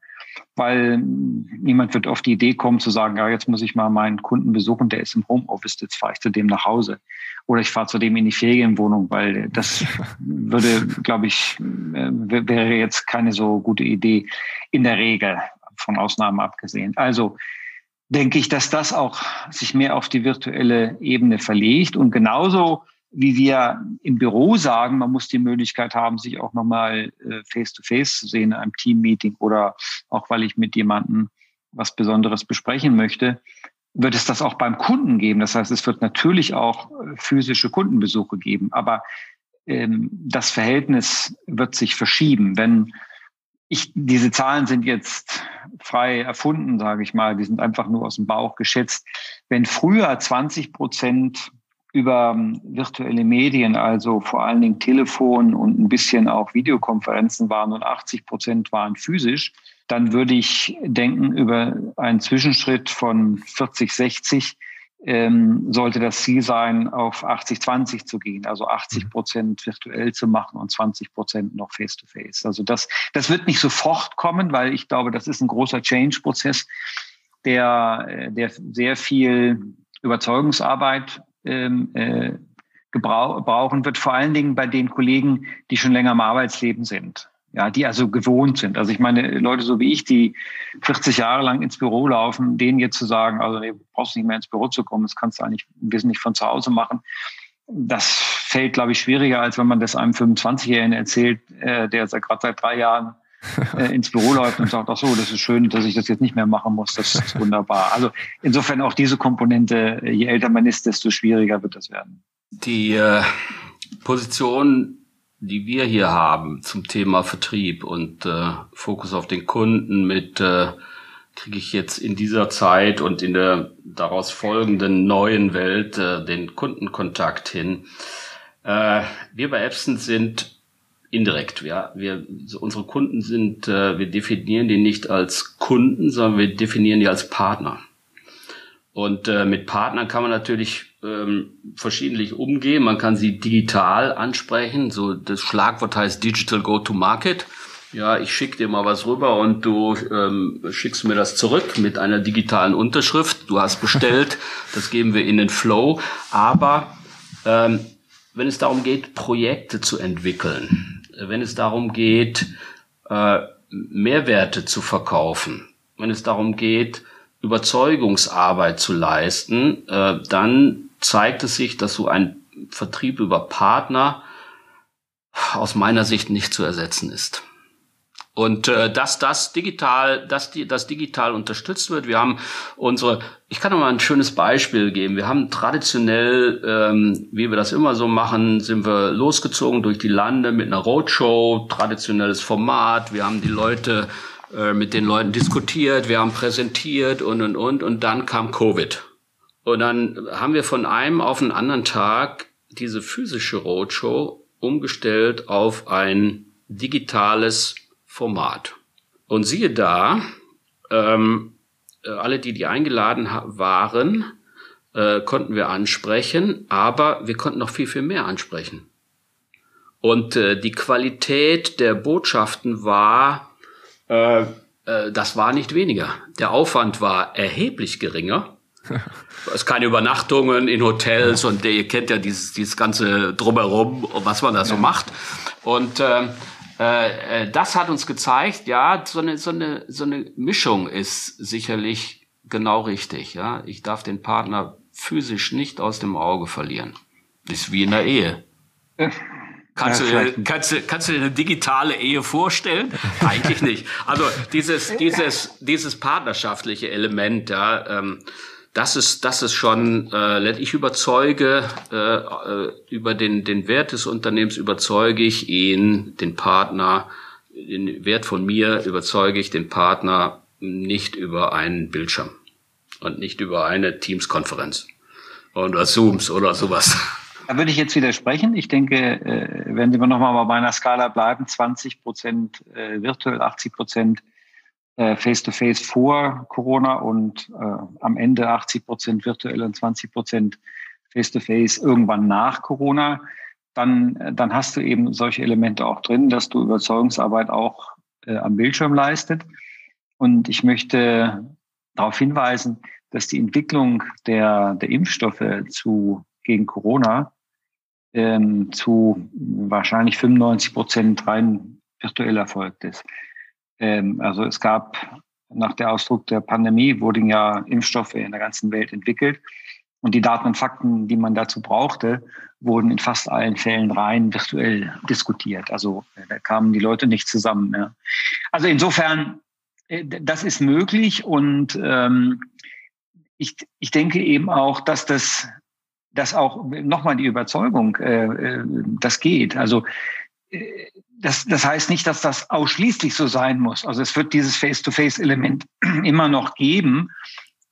Speaker 3: weil niemand wird auf die Idee kommen zu sagen, ja, jetzt muss ich mal meinen Kunden besuchen, der ist im Homeoffice, jetzt fahre ich zu dem nach Hause. Oder ich fahre zu dem in die Ferienwohnung, weil das würde, glaube ich, äh, wäre jetzt keine so gute Idee in der Regel, von Ausnahmen abgesehen. Also denke ich, dass das auch sich mehr auf die virtuelle Ebene verlegt und genauso wie wir im Büro sagen, man muss die Möglichkeit haben, sich auch nochmal äh, face-to-face zu sehen in einem Team-Meeting oder auch weil ich mit jemandem was Besonderes besprechen möchte, wird es das auch beim Kunden geben. Das heißt, es wird natürlich auch äh, physische Kundenbesuche geben, aber ähm, das Verhältnis wird sich verschieben. Wenn ich, diese Zahlen sind jetzt frei erfunden, sage ich mal, die sind einfach nur aus dem Bauch geschätzt. Wenn früher 20 Prozent über ähm, virtuelle Medien, also vor allen Dingen Telefon und ein bisschen auch Videokonferenzen waren und 80 Prozent waren physisch, dann würde ich denken, über einen Zwischenschritt von 40, 60 ähm, sollte das Ziel sein, auf 80, 20 zu gehen, also 80 mhm. Prozent virtuell zu machen und 20 Prozent noch face-to-face. -face. Also das, das wird nicht sofort kommen, weil ich glaube, das ist ein großer Change-Prozess, der, äh, der sehr viel Überzeugungsarbeit ähm, äh, gebrauchen wird, vor allen Dingen bei den Kollegen, die schon länger im Arbeitsleben sind. Ja, die also gewohnt sind. Also ich meine, Leute so wie ich, die 40 Jahre lang ins Büro laufen, denen jetzt zu sagen, also nee, du brauchst nicht mehr ins Büro zu kommen, das kannst du eigentlich wesentlich von zu Hause machen. Das fällt, glaube ich, schwieriger, als wenn man das einem 25-Jährigen erzählt, äh, der gerade seit drei Jahren äh, ins Büro läuft und sagt, ach so, das ist schön, dass ich das jetzt nicht mehr machen muss, das ist wunderbar. Also insofern auch diese Komponente, je älter man ist, desto schwieriger wird das werden.
Speaker 4: Die äh, Position, die wir hier haben zum Thema Vertrieb und äh, Fokus auf den Kunden mit äh, kriege ich jetzt in dieser Zeit und in der daraus folgenden neuen Welt äh, den Kundenkontakt hin. Äh, wir bei Epson sind indirekt. Ja, wir, unsere Kunden sind, äh, wir definieren die nicht als Kunden, sondern wir definieren die als Partner. Und äh, mit Partnern kann man natürlich ähm, verschiedentlich umgehen. Man kann sie digital ansprechen. So das Schlagwort heißt Digital Go-to-Market. Ja, ich schicke dir mal was rüber und du ähm, schickst mir das zurück mit einer digitalen Unterschrift. Du hast bestellt, das geben wir in den Flow. Aber ähm, wenn es darum geht, Projekte zu entwickeln, wenn es darum geht, äh, Mehrwerte zu verkaufen, wenn es darum geht, Überzeugungsarbeit zu leisten, äh, dann zeigt es sich, dass so ein Vertrieb über Partner aus meiner Sicht nicht zu ersetzen ist. Und äh, dass das digital, dass die, das digital unterstützt wird. Wir haben unsere, ich kann noch mal ein schönes Beispiel geben. Wir haben traditionell, ähm, wie wir das immer so machen, sind wir losgezogen durch die Lande mit einer Roadshow, traditionelles Format. Wir haben die Leute äh, mit den Leuten diskutiert, wir haben präsentiert und und und und dann kam Covid. Und dann haben wir von einem auf den anderen Tag diese physische Roadshow umgestellt auf ein digitales Format. Und siehe da, ähm, äh, alle, die die eingeladen waren, äh, konnten wir ansprechen, aber wir konnten noch viel, viel mehr ansprechen. Und äh, die Qualität der Botschaften war, äh, äh, das war nicht weniger. Der Aufwand war erheblich geringer. Es keine Übernachtungen in Hotels und ihr kennt ja dieses, dieses ganze Drumherum, was man da so macht. Und äh, äh, äh, das hat uns gezeigt, ja, so eine, so eine, so eine Mischung ist sicherlich genau richtig. Ja, ich darf den Partner physisch nicht aus dem Auge verlieren. Ist wie in der Ehe. Kannst, ja, du, kannst, du, kannst du dir eine digitale Ehe vorstellen? Eigentlich nicht. Also dieses, dieses, dieses partnerschaftliche Element, ja, ähm, das ist, das ist schon, äh, ich überzeuge äh, äh, über den, den Wert des Unternehmens, überzeuge ich ihn, den Partner, den Wert von mir überzeuge ich den Partner nicht über einen Bildschirm und nicht über eine Teams-Konferenz oder Zooms oder sowas.
Speaker 3: Da würde ich jetzt widersprechen. Ich denke, äh, wenn Sie nochmal bei meiner Skala bleiben, 20 Prozent äh, virtuell, 80 Prozent äh, face-to-face vor Corona und am Ende 80 Prozent virtuell und 20 Prozent face-to-face irgendwann nach Corona, dann, dann hast du eben solche Elemente auch drin, dass du Überzeugungsarbeit auch am Bildschirm leistet. Und ich möchte darauf hinweisen, dass die Entwicklung der, der Impfstoffe zu, gegen Corona ähm, zu wahrscheinlich 95 Prozent rein virtuell erfolgt ist. Ähm, also es gab nach der Ausdruck der Pandemie wurden ja Impfstoffe in der ganzen Welt entwickelt. Und die Daten und Fakten, die man dazu brauchte, wurden in fast allen Fällen rein virtuell diskutiert. Also äh, da kamen die Leute nicht zusammen. Ja. Also insofern, äh, das ist möglich und ähm, ich, ich denke eben auch, dass das dass auch nochmal die Überzeugung, äh, äh, das geht. Also das, das heißt nicht, dass das ausschließlich so sein muss. Also es wird dieses Face-to-Face-Element immer noch geben,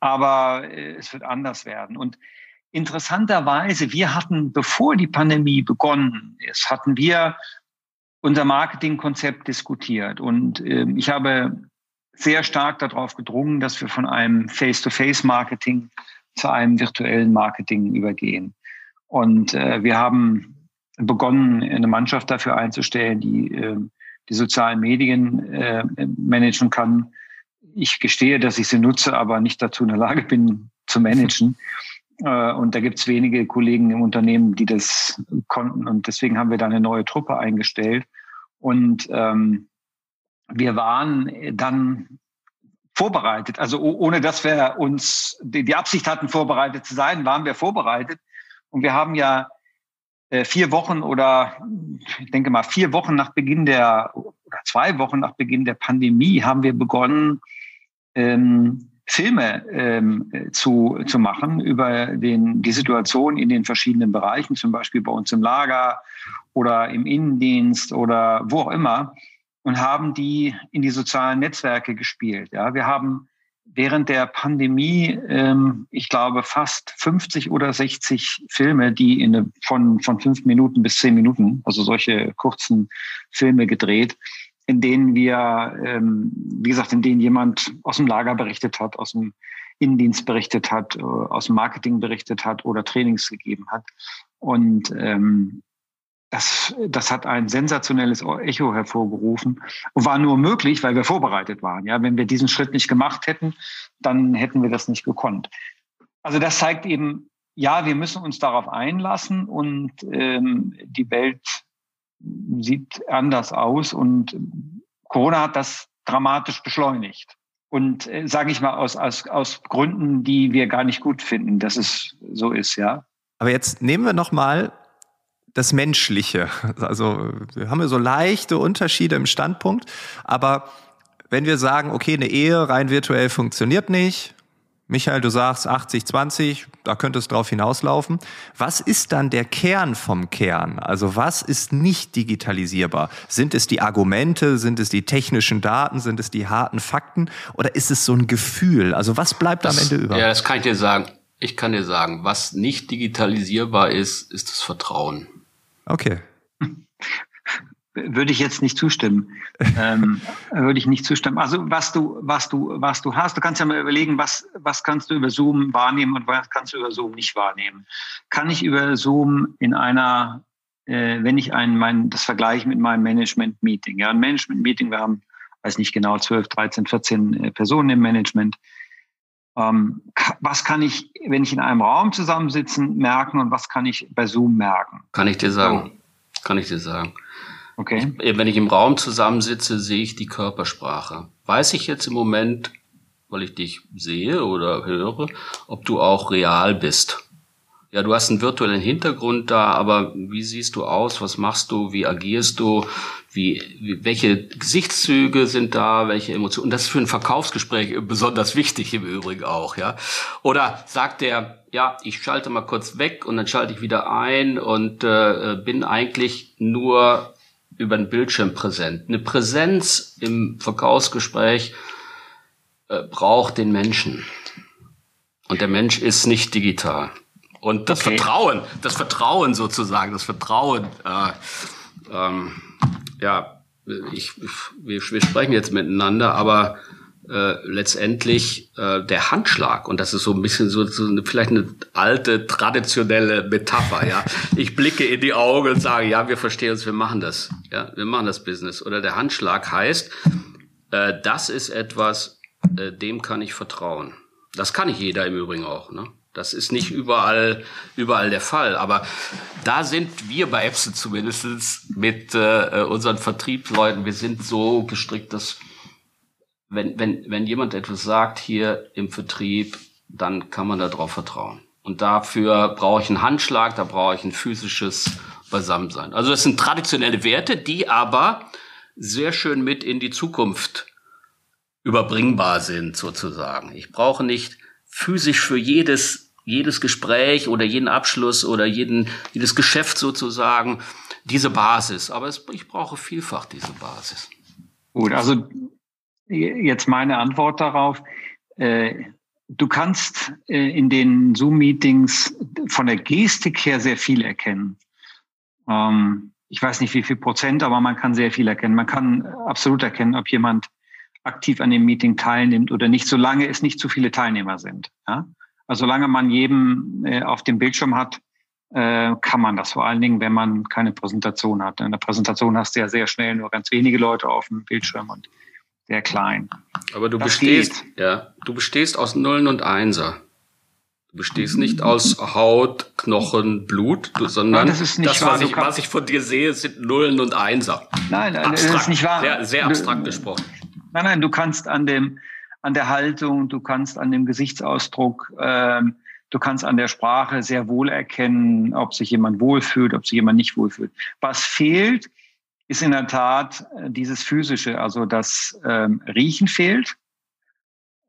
Speaker 3: aber äh, es wird anders werden. Und interessanterweise, wir hatten, bevor die Pandemie begonnen ist, hatten wir unser Marketingkonzept diskutiert. Und äh, ich habe sehr stark darauf gedrungen, dass wir von einem Face-to-Face-Marketing zu einem virtuellen Marketing übergehen. Und äh, wir haben begonnen, eine Mannschaft dafür einzustellen, die äh, die sozialen Medien äh, managen kann. Ich gestehe, dass ich sie nutze, aber nicht dazu in der Lage bin zu managen. Äh, und da gibt es wenige Kollegen im Unternehmen, die das konnten. Und deswegen haben wir da eine neue Truppe eingestellt. Und ähm, wir waren dann vorbereitet. Also ohne dass wir uns die, die Absicht hatten, vorbereitet zu sein, waren wir vorbereitet. Und wir haben ja vier Wochen oder ich denke mal vier Wochen nach Beginn der oder zwei Wochen nach Beginn der Pandemie haben wir begonnen, ähm, Filme ähm, zu, zu machen über den, die Situation in den verschiedenen Bereichen, zum Beispiel bei uns im Lager oder im Innendienst oder wo auch immer und haben die in die sozialen Netzwerke gespielt. Ja, wir haben während der Pandemie, ähm, ich glaube, fast 50 oder 60 Filme, die in eine, von, von fünf Minuten bis zehn Minuten, also solche kurzen Filme gedreht, in denen wir, ähm, wie gesagt, in denen jemand aus dem Lager berichtet hat, aus dem Innendienst berichtet hat, äh, aus dem Marketing berichtet hat oder Trainings gegeben hat. Und ähm, das, das hat ein sensationelles Echo hervorgerufen und war nur möglich, weil wir vorbereitet waren. Ja, wenn wir diesen Schritt nicht gemacht hätten, dann hätten wir das nicht gekonnt. Also das zeigt eben, ja, wir müssen uns darauf einlassen und ähm, die Welt sieht anders aus und Corona hat das dramatisch beschleunigt. Und äh, sage ich mal aus, aus, aus Gründen, die wir gar nicht gut finden, dass es so ist, ja.
Speaker 2: Aber jetzt nehmen wir noch mal das Menschliche. Also wir haben ja so leichte Unterschiede im Standpunkt, aber wenn wir sagen, okay, eine Ehe rein virtuell funktioniert nicht, Michael, du sagst 80, 20, da könnte es drauf hinauslaufen. Was ist dann der Kern vom Kern? Also was ist nicht digitalisierbar? Sind es die Argumente? Sind es die technischen Daten? Sind es die harten Fakten? Oder ist es so ein Gefühl? Also was bleibt das, am Ende über?
Speaker 4: Ja, das kann ich dir sagen. Ich kann dir sagen, was nicht digitalisierbar ist, ist das Vertrauen.
Speaker 2: Okay.
Speaker 3: Würde ich jetzt nicht zustimmen. ähm, würde ich nicht zustimmen. Also was du, was du, was du hast, du kannst ja mal überlegen, was, was kannst du über Zoom wahrnehmen und was kannst du über Zoom nicht wahrnehmen. Kann ich über Zoom in einer, äh, wenn ich ein, mein, das vergleiche mit meinem Management-Meeting, ja, ein Management-Meeting, wir haben, weiß nicht genau, 12, 13, 14 Personen im Management, was kann ich, wenn ich in einem Raum zusammensitzen, merken und was kann ich bei Zoom merken?
Speaker 4: Kann ich dir sagen. So. Kann ich dir sagen. Okay. Ich, wenn ich im Raum zusammensitze, sehe ich die Körpersprache. Weiß ich jetzt im Moment, weil ich dich sehe oder höre, ob du auch real bist? Ja, du hast einen virtuellen Hintergrund da, aber wie siehst du aus? Was machst du? Wie agierst du? Wie, wie welche Gesichtszüge sind da? Welche Emotionen? Und das ist für ein Verkaufsgespräch besonders wichtig im Übrigen auch, ja. Oder sagt der, ja, ich schalte mal kurz weg und dann schalte ich wieder ein und äh, bin eigentlich nur über den Bildschirm präsent. Eine Präsenz im Verkaufsgespräch äh, braucht den Menschen. Und der Mensch ist nicht digital. Und das okay. Vertrauen, das Vertrauen sozusagen, das Vertrauen, äh, ähm, ja, ich, wir, wir sprechen jetzt miteinander, aber äh, letztendlich äh, der Handschlag und das ist so ein bisschen so, so eine, vielleicht eine alte traditionelle Metapher ja. Ich blicke in die Augen und sage ja wir verstehen uns wir machen das ja wir machen das Business. Oder der Handschlag heißt äh, das ist etwas äh, dem kann ich vertrauen. Das kann nicht jeder im Übrigen auch ne das ist nicht überall, überall der Fall. Aber da sind wir bei Epson zumindest mit äh, unseren Vertriebsleuten, wir sind so gestrickt, dass wenn, wenn, wenn jemand etwas sagt hier im Vertrieb, dann kann man darauf vertrauen. Und dafür brauche ich einen Handschlag, da brauche ich ein physisches Beisammensein. Also das sind traditionelle Werte, die aber sehr schön mit in die Zukunft überbringbar sind, sozusagen. Ich brauche nicht physisch für jedes jedes Gespräch oder jeden Abschluss oder jeden, jedes Geschäft sozusagen diese Basis. Aber es, ich brauche vielfach diese Basis.
Speaker 3: Gut, also jetzt meine Antwort darauf. Äh, du kannst äh, in den Zoom-Meetings von der Gestik her sehr viel erkennen. Ähm, ich weiß nicht, wie viel Prozent, aber man kann sehr viel erkennen. Man kann absolut erkennen, ob jemand aktiv an dem Meeting teilnimmt oder nicht, solange es nicht zu viele Teilnehmer sind. Ja? Also solange man jeden äh, auf dem Bildschirm hat, äh, kann man das. Vor allen Dingen, wenn man keine Präsentation hat. In der Präsentation hast du ja sehr schnell nur ganz wenige Leute auf dem Bildschirm und sehr klein.
Speaker 4: Aber du das bestehst, geht. ja, du bestehst aus Nullen und Einser. Du bestehst nicht aus Haut, Knochen, Blut, sondern
Speaker 3: nein, das, das
Speaker 4: was, ich, was ich von dir sehe, sind Nullen und Einser.
Speaker 3: Nein, nein abstrakt, das ist nicht wahr.
Speaker 4: Sehr, sehr abstrakt gesprochen.
Speaker 3: Nein, nein, du kannst an dem, an der Haltung, du kannst an dem Gesichtsausdruck, ähm, du kannst an der Sprache sehr wohl erkennen, ob sich jemand wohlfühlt, ob sich jemand nicht wohlfühlt. Was fehlt, ist in der Tat äh, dieses Physische, also das ähm, Riechen fehlt,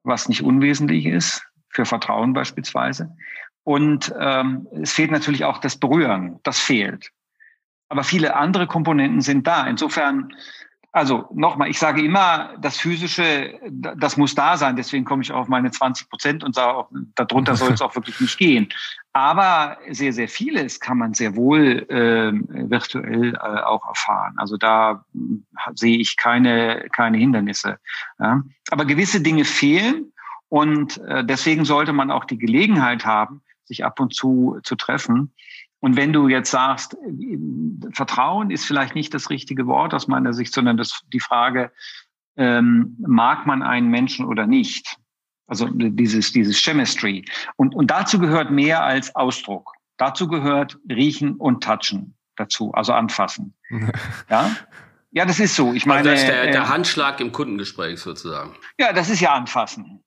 Speaker 3: was nicht unwesentlich ist, für Vertrauen beispielsweise. Und ähm, es fehlt natürlich auch das Berühren, das fehlt. Aber viele andere Komponenten sind da. Insofern also nochmal, ich sage immer, das Physische, das muss da sein. Deswegen komme ich auf meine 20 Prozent und sage, auch, darunter soll es auch wirklich nicht gehen. Aber sehr, sehr vieles kann man sehr wohl äh, virtuell äh, auch erfahren. Also da äh, sehe ich keine, keine Hindernisse. Ja. Aber gewisse Dinge fehlen und äh, deswegen sollte man auch die Gelegenheit haben, sich ab und zu zu treffen. Und wenn du jetzt sagst, Vertrauen ist vielleicht nicht das richtige Wort aus meiner Sicht, sondern das, die Frage, ähm, mag man einen Menschen oder nicht? Also dieses, dieses Chemistry. Und, und dazu gehört mehr als Ausdruck. Dazu gehört Riechen und Touchen dazu, also anfassen. ja? Ja, das ist so. Ich meine, also
Speaker 4: das ist der, der äh, Handschlag im Kundengespräch sozusagen.
Speaker 3: Ja, das ist ja anfassen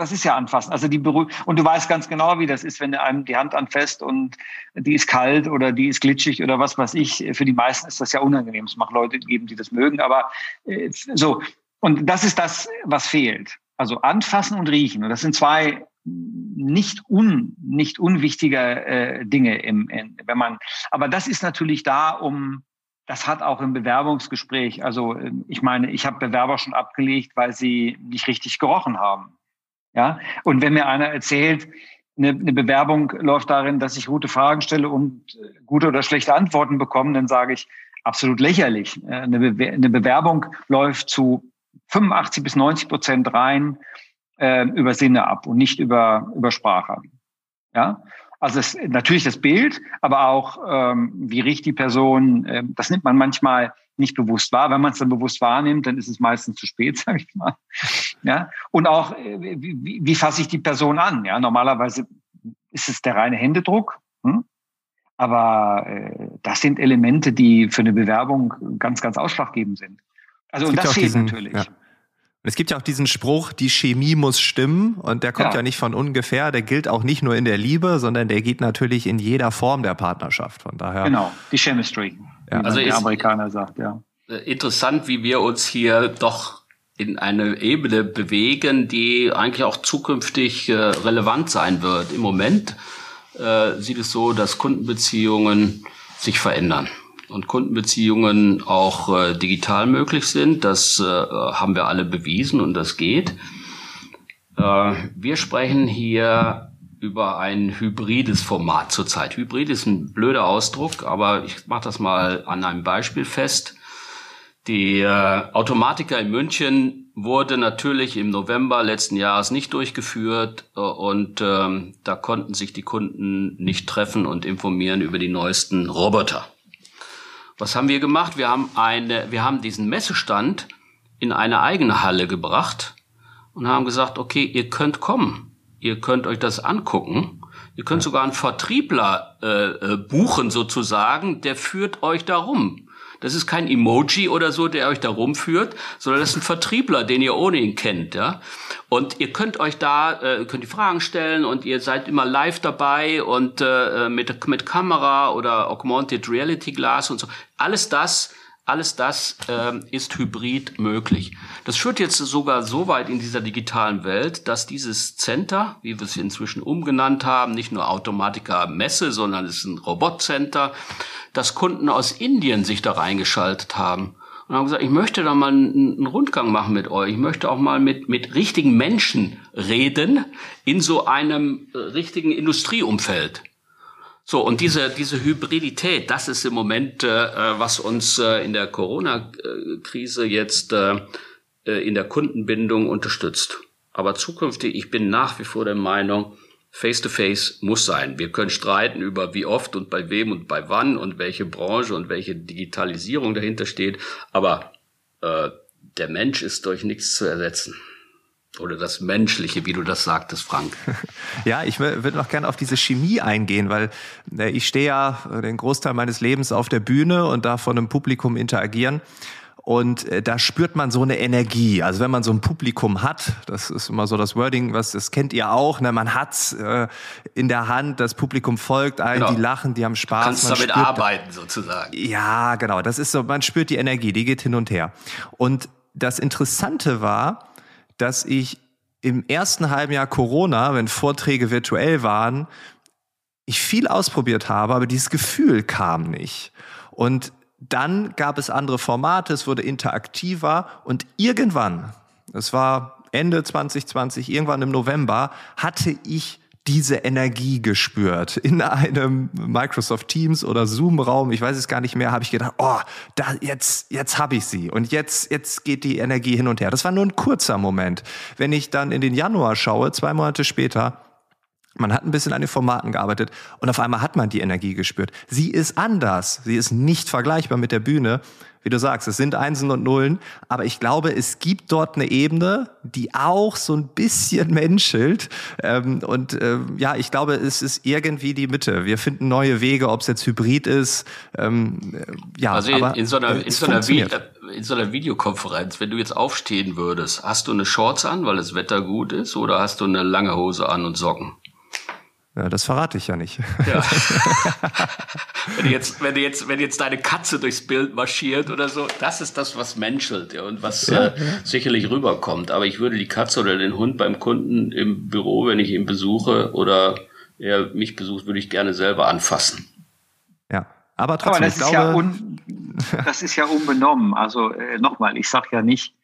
Speaker 3: das ist ja anfassen. Also die Berühr und du weißt ganz genau, wie das ist, wenn du einem die Hand anfasst und die ist kalt oder die ist glitschig oder was weiß ich. Für die meisten ist das ja unangenehm. Es mag Leute geben, die das mögen, aber äh, so. Und das ist das, was fehlt. Also anfassen und riechen. Und das sind zwei nicht un nicht unwichtige äh, Dinge im, in, wenn man. Aber das ist natürlich da, um das hat auch im Bewerbungsgespräch. Also ich meine, ich habe Bewerber schon abgelegt, weil sie nicht richtig gerochen haben. Ja, und wenn mir einer erzählt, eine, Bewerbung läuft darin, dass ich gute Fragen stelle und äh, gute oder schlechte Antworten bekomme, dann sage ich, absolut lächerlich. Äh, eine, eine Bewerbung läuft zu 85 bis 90 Prozent rein äh, über Sinne ab und nicht über, über Sprache. Ja, also es, natürlich das Bild, aber auch ähm, wie riecht die Person. Äh, das nimmt man manchmal nicht bewusst wahr. Wenn man es dann bewusst wahrnimmt, dann ist es meistens zu spät, sage ich mal. Ja, und auch äh, wie, wie, fasse ich die Person an? Ja, normalerweise ist es der reine Händedruck. Hm? Aber äh, das sind Elemente, die für eine Bewerbung ganz, ganz ausschlaggebend sind. Also und das fehlt diesen, natürlich. Ja.
Speaker 2: Es gibt ja auch diesen Spruch, die Chemie muss stimmen und der kommt ja. ja. nicht von ungefähr, der gilt auch nicht nur in der Liebe, sondern der geht natürlich in jeder Form der Partnerschaft. Von daher.
Speaker 3: Genau, die Chemistry. Ja. Also der Amerikaner sagt, ja.
Speaker 4: Interessant, wie wir uns hier doch in eine Ebene bewegen, die eigentlich auch zukünftig äh, relevant sein wird. Im Moment äh, sieht es so, dass Kundenbeziehungen sich verändern und Kundenbeziehungen auch äh, digital möglich sind. Das äh, haben wir alle bewiesen und das geht. Äh, wir sprechen hier über ein hybrides Format zurzeit. Hybrid ist ein blöder Ausdruck, aber ich mache das mal an einem Beispiel fest. Die äh, Automatiker in München wurde natürlich im November letzten Jahres nicht durchgeführt äh, und ähm, da konnten sich die Kunden nicht treffen und informieren über die neuesten Roboter. Was haben wir gemacht? Wir haben eine, wir haben diesen Messestand in eine eigene Halle gebracht und haben gesagt, okay, ihr könnt kommen, ihr könnt euch das angucken, ihr könnt sogar einen Vertriebler äh, äh, buchen sozusagen, der führt euch darum. Das ist kein Emoji oder so, der euch da rumführt, sondern das ist ein Vertriebler, den ihr ohnehin kennt, ja. Und ihr könnt euch da, äh, könnt die Fragen stellen und ihr seid immer live dabei und äh, mit, mit Kamera oder Augmented Reality Glass und so. Alles das alles das ähm, ist hybrid möglich. Das führt jetzt sogar so weit in dieser digitalen Welt, dass dieses Center, wie wir es inzwischen umgenannt haben, nicht nur Automatiker Messe, sondern es ist ein Robotcenter, dass Kunden aus Indien sich da reingeschaltet haben und haben gesagt, ich möchte da mal einen, Rundgang machen mit euch. Ich möchte auch mal mit, mit richtigen Menschen reden in so einem äh, richtigen Industrieumfeld. So, und diese, diese Hybridität, das ist im Moment, äh, was uns äh, in der Corona-Krise jetzt äh, äh, in der Kundenbindung unterstützt. Aber zukünftig, ich bin nach wie vor der Meinung, Face-to-Face -face muss sein. Wir können streiten über wie oft und bei wem und bei wann und welche Branche und welche Digitalisierung dahinter steht. Aber äh, der Mensch ist durch nichts zu ersetzen. Oder das Menschliche, wie du das sagtest, Frank.
Speaker 2: Ja, ich würde noch gerne auf diese Chemie eingehen, weil äh, ich stehe ja den Großteil meines Lebens auf der Bühne und da von einem Publikum interagieren. Und äh, da spürt man so eine Energie. Also wenn man so ein Publikum hat, das ist immer so das Wording, was das kennt ihr auch. Ne? Man hat's äh, in der Hand, das Publikum folgt ein, genau. die lachen, die haben Spaß. Du
Speaker 4: kannst man damit arbeiten sozusagen.
Speaker 2: Ja, genau. Das ist so. Man spürt die Energie, die geht hin und her. Und das Interessante war, dass ich im ersten halben Jahr Corona, wenn Vorträge virtuell waren, ich viel ausprobiert habe, aber dieses Gefühl kam nicht. Und dann gab es andere Formate, es wurde interaktiver und irgendwann, es war Ende 2020, irgendwann im November, hatte ich diese Energie gespürt. In einem Microsoft Teams oder Zoom-Raum, ich weiß es gar nicht mehr, habe ich gedacht, oh, da, jetzt, jetzt habe ich sie. Und jetzt, jetzt geht die Energie hin und her. Das war nur ein kurzer Moment. Wenn ich dann in den Januar schaue, zwei Monate später, man hat ein bisschen an den Formaten gearbeitet und auf einmal hat man die Energie gespürt. Sie ist anders. Sie ist nicht vergleichbar mit der Bühne wie du sagst, es sind Einsen und Nullen, aber ich glaube, es gibt dort eine Ebene, die auch so ein bisschen menschelt. Ähm, und äh, ja, ich glaube, es ist irgendwie die Mitte. Wir finden neue Wege, ob es jetzt Hybrid ist. Ähm,
Speaker 4: äh, ja, also in, aber, in so einer, äh, in, so einer in so einer Videokonferenz, wenn du jetzt aufstehen würdest, hast du eine Shorts an, weil das Wetter gut ist, oder hast du eine lange Hose an und Socken?
Speaker 2: Ja, das verrate ich ja nicht. Ja.
Speaker 4: wenn, du jetzt, wenn, du jetzt, wenn jetzt deine Katze durchs Bild marschiert oder so, das ist das, was menschelt ja, und was ja. Äh, sicherlich rüberkommt. Aber ich würde die Katze oder den Hund beim Kunden im Büro, wenn ich ihn besuche oder er mich besucht, würde ich gerne selber anfassen.
Speaker 2: Ja, aber trotzdem,
Speaker 3: aber das, ist glaube, ja un, das ist ja unbenommen. Also äh, nochmal, ich sage ja nicht,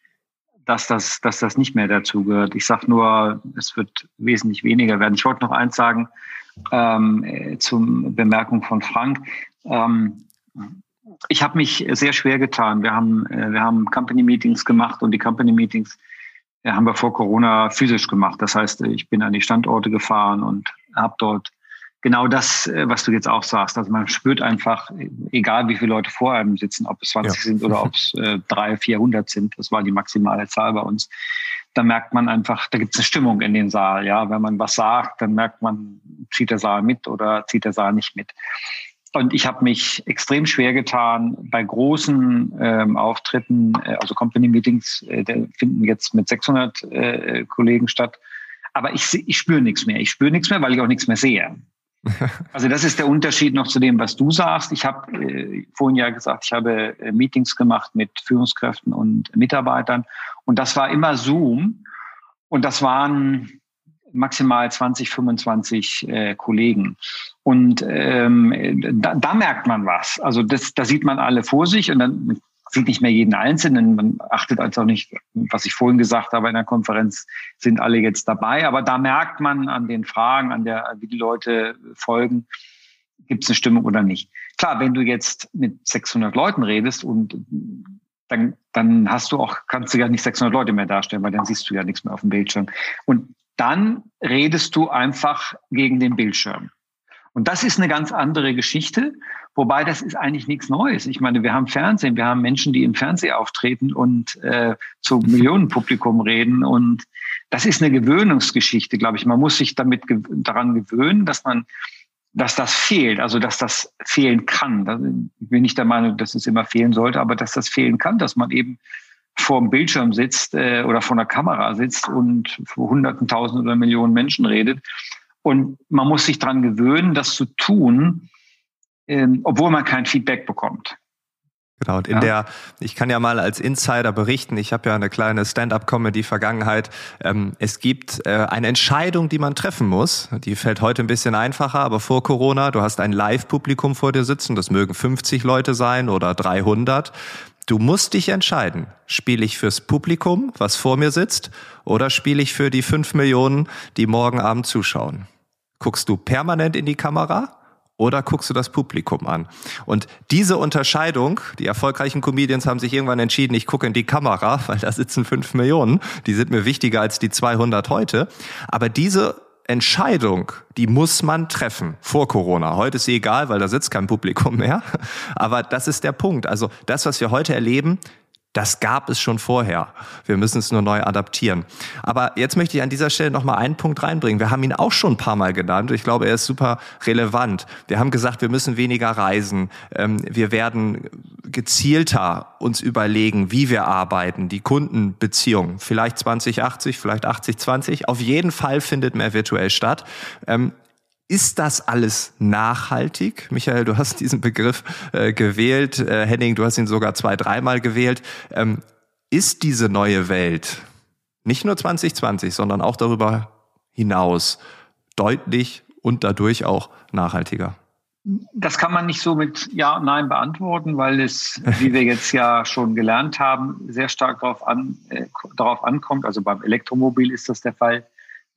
Speaker 3: dass das, dass das nicht mehr dazu gehört. Ich sage nur, es wird wesentlich weniger werden. Ich wollte noch eins sagen ähm, äh, zum Bemerkung von Frank. Ähm, ich habe mich sehr schwer getan. Wir haben, äh, wir haben Company Meetings gemacht und die Company Meetings äh, haben wir vor Corona physisch gemacht. Das heißt, ich bin an die Standorte gefahren und habe dort genau das, äh, was du jetzt auch sagst. Also man spürt einfach, egal wie viele Leute vor einem sitzen, ob es 20 ja. sind oder ob es äh, 300, 400 sind, das war die maximale Zahl bei uns, da merkt man einfach, da gibt es eine Stimmung in den Saal. Ja, wenn man was sagt, dann merkt man, zieht der Saal mit oder zieht der Saal nicht mit. Und ich habe mich extrem schwer getan bei großen ähm, Auftritten, äh, also Company Meetings, äh, finden jetzt mit 600 äh, Kollegen statt. Aber ich, ich spüre nichts mehr. Ich spüre nichts mehr, weil ich auch nichts mehr sehe. Also das ist der Unterschied noch zu dem, was du sagst. Ich habe äh, vorhin ja gesagt, ich habe äh, Meetings gemacht mit Führungskräften und Mitarbeitern und das war immer Zoom und das waren maximal 20, 25 äh, Kollegen. Und ähm, da, da merkt man was. Also das, da sieht man alle vor sich und dann sieht nicht mehr jeden Einzelnen. Man achtet also nicht, was ich vorhin gesagt habe in der Konferenz, sind alle jetzt dabei. Aber da merkt man an den Fragen, an der, wie die Leute folgen, gibt es eine Stimmung oder nicht. Klar, wenn du jetzt mit 600 Leuten redest und dann, dann hast du auch, kannst du ja nicht 600 Leute mehr darstellen, weil dann siehst du ja nichts mehr auf dem Bildschirm. Und dann redest du einfach gegen den Bildschirm. Und das ist eine ganz andere Geschichte, wobei das ist eigentlich nichts Neues. Ich meine, wir haben Fernsehen, wir haben Menschen, die im Fernsehen auftreten und äh, zu Millionenpublikum reden. Und das ist eine Gewöhnungsgeschichte, glaube ich. Man muss sich damit ge daran gewöhnen, dass man dass das fehlt, also dass das fehlen kann. Ich bin nicht der Meinung, dass es immer fehlen sollte, aber dass das fehlen kann, dass man eben vor dem Bildschirm sitzt äh, oder vor einer Kamera sitzt und vor Hunderten, Tausenden oder Millionen Menschen redet. Und man muss sich daran gewöhnen, das zu tun, ähm, obwohl man kein Feedback bekommt.
Speaker 2: Genau, und in ja. der, ich kann ja mal als Insider berichten, ich habe ja eine kleine Stand-up-Comedy-Vergangenheit. Ähm, es gibt äh, eine Entscheidung, die man treffen muss. Die fällt heute ein bisschen einfacher, aber vor Corona, du hast ein Live-Publikum vor dir sitzen, das mögen 50 Leute sein oder 300. Du musst dich entscheiden. Spiele ich fürs Publikum, was vor mir sitzt, oder spiele ich für die fünf Millionen, die morgen Abend zuschauen? Guckst du permanent in die Kamera oder guckst du das Publikum an? Und diese Unterscheidung, die erfolgreichen Comedians haben sich irgendwann entschieden, ich gucke in die Kamera, weil da sitzen fünf Millionen, die sind mir wichtiger als die 200 heute. Aber diese Entscheidung, die muss man treffen vor Corona. Heute ist sie egal, weil da sitzt kein Publikum mehr. Aber das ist der Punkt. Also das, was wir heute erleben, das gab es schon vorher. Wir müssen es nur neu adaptieren. Aber jetzt möchte ich an dieser Stelle noch mal einen Punkt reinbringen. Wir haben ihn auch schon ein paar Mal genannt. Ich glaube, er ist super relevant. Wir haben gesagt, wir müssen weniger reisen. Ähm, wir werden gezielter uns überlegen, wie wir arbeiten, die Kundenbeziehung. Vielleicht 2080, vielleicht 8020. Auf jeden Fall findet mehr virtuell statt. Ist das alles nachhaltig? Michael, du hast diesen Begriff äh, gewählt. Äh, Henning, du hast ihn sogar zwei, dreimal gewählt. Ähm, ist diese neue Welt nicht nur 2020, sondern auch darüber hinaus deutlich und dadurch auch nachhaltiger?
Speaker 3: Das kann man nicht so mit Ja und Nein beantworten, weil es, wie wir jetzt ja schon gelernt haben, sehr stark darauf, an, äh, darauf ankommt. Also beim Elektromobil ist das der Fall.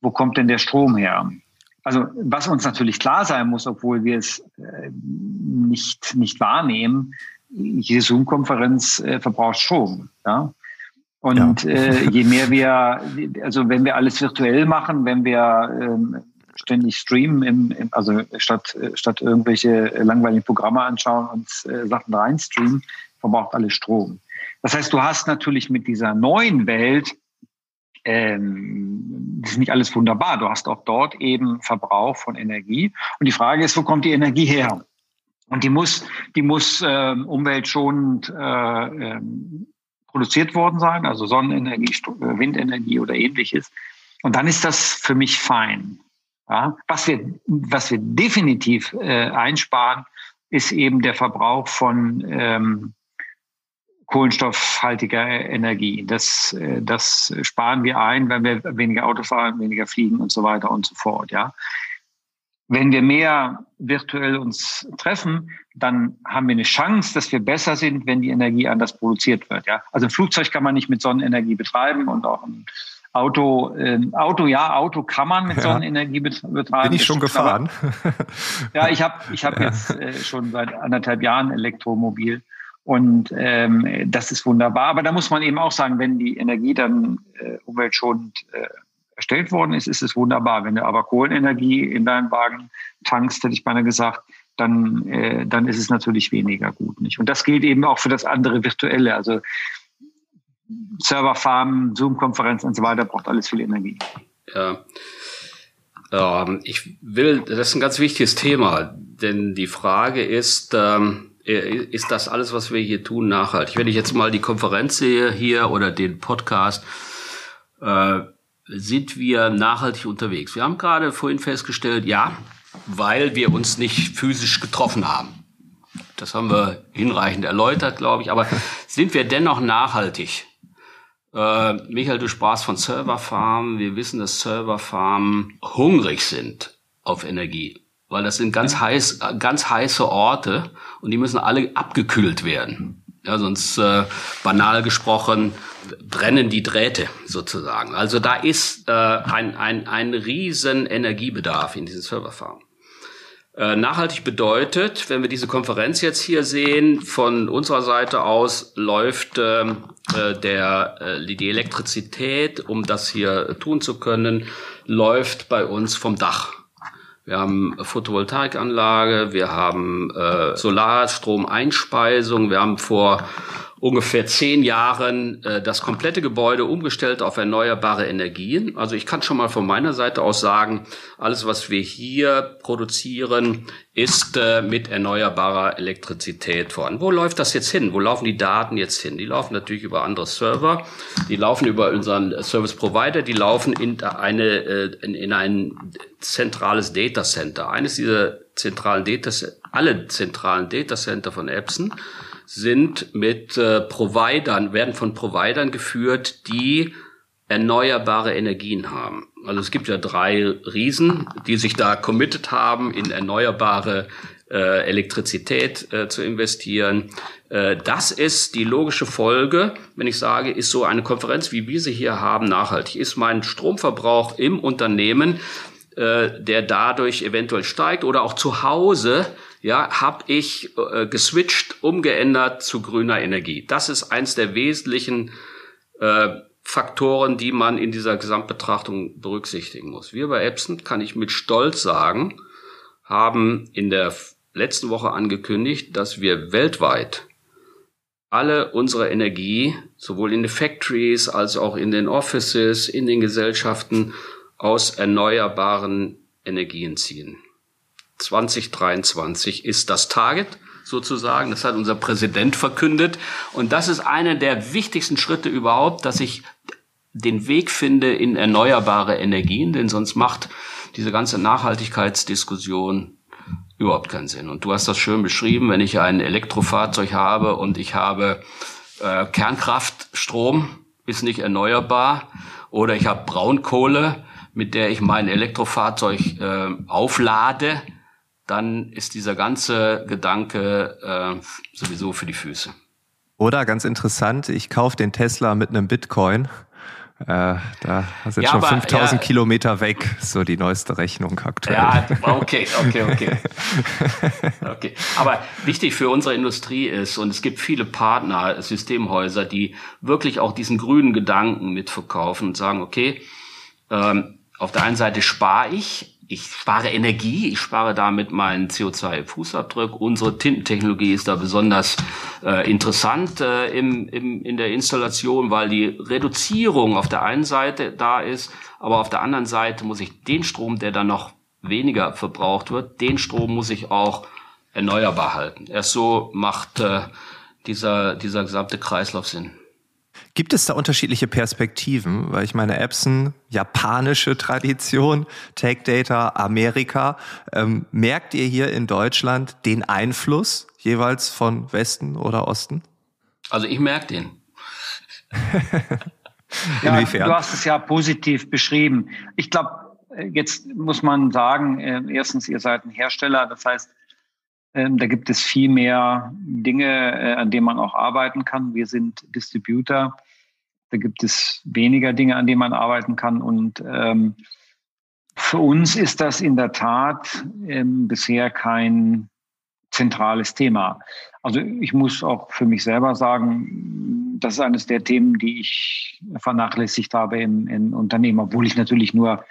Speaker 3: Wo kommt denn der Strom her? Also was uns natürlich klar sein muss, obwohl wir es äh, nicht, nicht wahrnehmen, jede Zoom-Konferenz äh, verbraucht Strom. Ja? Und ja. äh, je mehr wir, also wenn wir alles virtuell machen, wenn wir ähm, ständig streamen, im, im, also statt, statt irgendwelche langweiligen Programme anschauen und äh, Sachen reinstreamen, verbraucht alles Strom. Das heißt, du hast natürlich mit dieser neuen Welt ähm, das ist nicht alles wunderbar. Du hast auch dort eben Verbrauch von Energie. Und die Frage ist, wo kommt die Energie her? Und die muss, die muss ähm, umweltschonend äh, ähm, produziert worden sein, also Sonnenenergie, äh, Windenergie oder ähnliches. Und dann ist das für mich fein. Ja? Was, wir, was wir definitiv äh, einsparen, ist eben der Verbrauch von ähm, kohlenstoffhaltiger Energie. Das, äh, das sparen wir ein, wenn wir weniger Auto fahren, weniger fliegen und so weiter und so fort. Ja. Wenn wir mehr virtuell uns treffen, dann haben wir eine Chance, dass wir besser sind, wenn die Energie anders produziert wird. Ja. Also ein Flugzeug kann man nicht mit Sonnenenergie betreiben und auch ein Auto, äh, Auto, ja, Auto kann man mit ja. Sonnenenergie betreiben.
Speaker 2: Bin ich schon gefahren?
Speaker 3: Aber, ja, ich habe ich hab ja. jetzt äh, schon seit anderthalb Jahren Elektromobil und ähm, das ist wunderbar. Aber da muss man eben auch sagen, wenn die Energie dann äh, umweltschonend äh, erstellt worden ist, ist es wunderbar. Wenn du aber Kohlenenergie in deinen Wagen tankst, hätte ich beinahe gesagt, dann, äh, dann ist es natürlich weniger gut. Nicht? Und das gilt eben auch für das andere Virtuelle. Also Serverfarmen, Zoom-Konferenzen und so weiter braucht alles viel Energie.
Speaker 4: Ja. Ähm, ich will, das ist ein ganz wichtiges Thema. denn die Frage ist, ähm, ist das alles, was wir hier tun, nachhaltig? Wenn ich jetzt mal die Konferenz sehe hier oder den Podcast, äh, sind wir nachhaltig unterwegs. Wir haben gerade vorhin festgestellt, ja, weil wir uns nicht physisch getroffen haben. Das haben wir hinreichend erläutert, glaube ich. Aber sind wir dennoch nachhaltig? Äh, Michael, du sprachst von Serverfarmen. Wir wissen, dass Serverfarmen hungrig sind auf Energie, weil das sind ganz heiß, ganz heiße Orte und die müssen alle abgekühlt werden. Ja, sonst äh, banal gesprochen brennen die Drähte sozusagen. Also da ist äh, ein, ein, ein riesen Energiebedarf in diesen Serverfarmen. Äh, nachhaltig bedeutet, wenn wir diese Konferenz jetzt hier sehen, von unserer Seite aus läuft ähm, äh, der, äh, die Elektrizität, um das hier tun zu können, läuft bei uns vom Dach. Wir haben Photovoltaikanlage, wir haben äh, Solarstromeinspeisung, wir haben vor ungefähr zehn Jahren äh, das komplette Gebäude umgestellt auf erneuerbare Energien. Also ich kann schon mal von meiner Seite aus sagen, alles, was wir hier produzieren, ist äh, mit erneuerbarer Elektrizität vorhanden. Wo läuft das jetzt hin? Wo laufen die Daten jetzt hin? Die laufen natürlich über andere Server, die laufen über unseren Service Provider, die laufen in eine äh, in, in ein zentrales Data Center. Eines dieser zentralen Data alle zentralen Data Center von Epson sind mit äh, Providern, werden von Providern geführt, die erneuerbare Energien haben. Also es gibt ja drei Riesen, die sich da committed haben, in erneuerbare äh, Elektrizität äh, zu investieren. Äh, das ist die logische Folge, wenn ich sage, ist so eine Konferenz, wie wir sie hier haben, nachhaltig? Ist mein Stromverbrauch im Unternehmen, äh, der dadurch eventuell steigt oder auch zu Hause ja, habe ich äh, geswitcht, umgeändert zu grüner Energie. Das ist eins der wesentlichen äh, Faktoren, die man in dieser Gesamtbetrachtung berücksichtigen muss. Wir bei Epson, kann ich mit Stolz sagen, haben in der letzten Woche angekündigt, dass wir weltweit alle unsere Energie, sowohl in den Factories als auch in den Offices, in den Gesellschaften, aus erneuerbaren Energien ziehen. 2023 ist das Target sozusagen. Das hat unser Präsident verkündet. Und das ist einer der wichtigsten Schritte überhaupt, dass ich den Weg finde in erneuerbare Energien, denn sonst macht diese ganze Nachhaltigkeitsdiskussion überhaupt keinen Sinn. Und du hast das schön beschrieben, wenn ich ein Elektrofahrzeug habe und ich habe äh, Kernkraftstrom, ist nicht erneuerbar, oder ich habe Braunkohle, mit der ich mein Elektrofahrzeug äh, auflade, dann ist dieser ganze Gedanke äh, sowieso für die Füße.
Speaker 2: Oder ganz interessant, ich kaufe den Tesla mit einem Bitcoin. Äh, da sind ja, schon aber, 5000 ja, Kilometer weg, so die neueste Rechnung aktuell.
Speaker 4: Ja, okay, okay, okay. okay. Aber wichtig für unsere Industrie ist, und es gibt viele Partner, Systemhäuser, die wirklich auch diesen grünen Gedanken mitverkaufen und sagen, okay, ähm, auf der einen Seite spare ich, ich spare Energie, ich spare damit meinen CO2-Fußabdruck. Unsere Tintentechnologie ist da besonders äh, interessant äh, im, im, in der Installation, weil die Reduzierung auf der einen Seite da ist, aber auf der anderen Seite muss ich den Strom, der dann noch weniger verbraucht wird, den Strom muss ich auch erneuerbar halten. Erst so macht äh, dieser, dieser gesamte Kreislauf Sinn.
Speaker 2: Gibt es da unterschiedliche Perspektiven? Weil ich meine, Epson, japanische Tradition, Tech Data, Amerika. Ähm, merkt ihr hier in Deutschland den Einfluss jeweils von Westen oder Osten?
Speaker 4: Also ich merke den.
Speaker 3: Inwiefern? Ja, du hast es ja positiv beschrieben. Ich glaube, jetzt muss man sagen, äh, erstens, ihr seid ein Hersteller, das heißt, ähm, da gibt es viel mehr Dinge, äh, an denen man auch arbeiten kann. Wir sind Distributor. Da gibt es weniger Dinge, an denen man arbeiten kann. Und ähm, für uns ist das in der Tat ähm, bisher kein zentrales Thema. Also ich muss auch für mich selber sagen, das ist eines der Themen, die ich vernachlässigt habe im, im Unternehmen, obwohl ich natürlich nur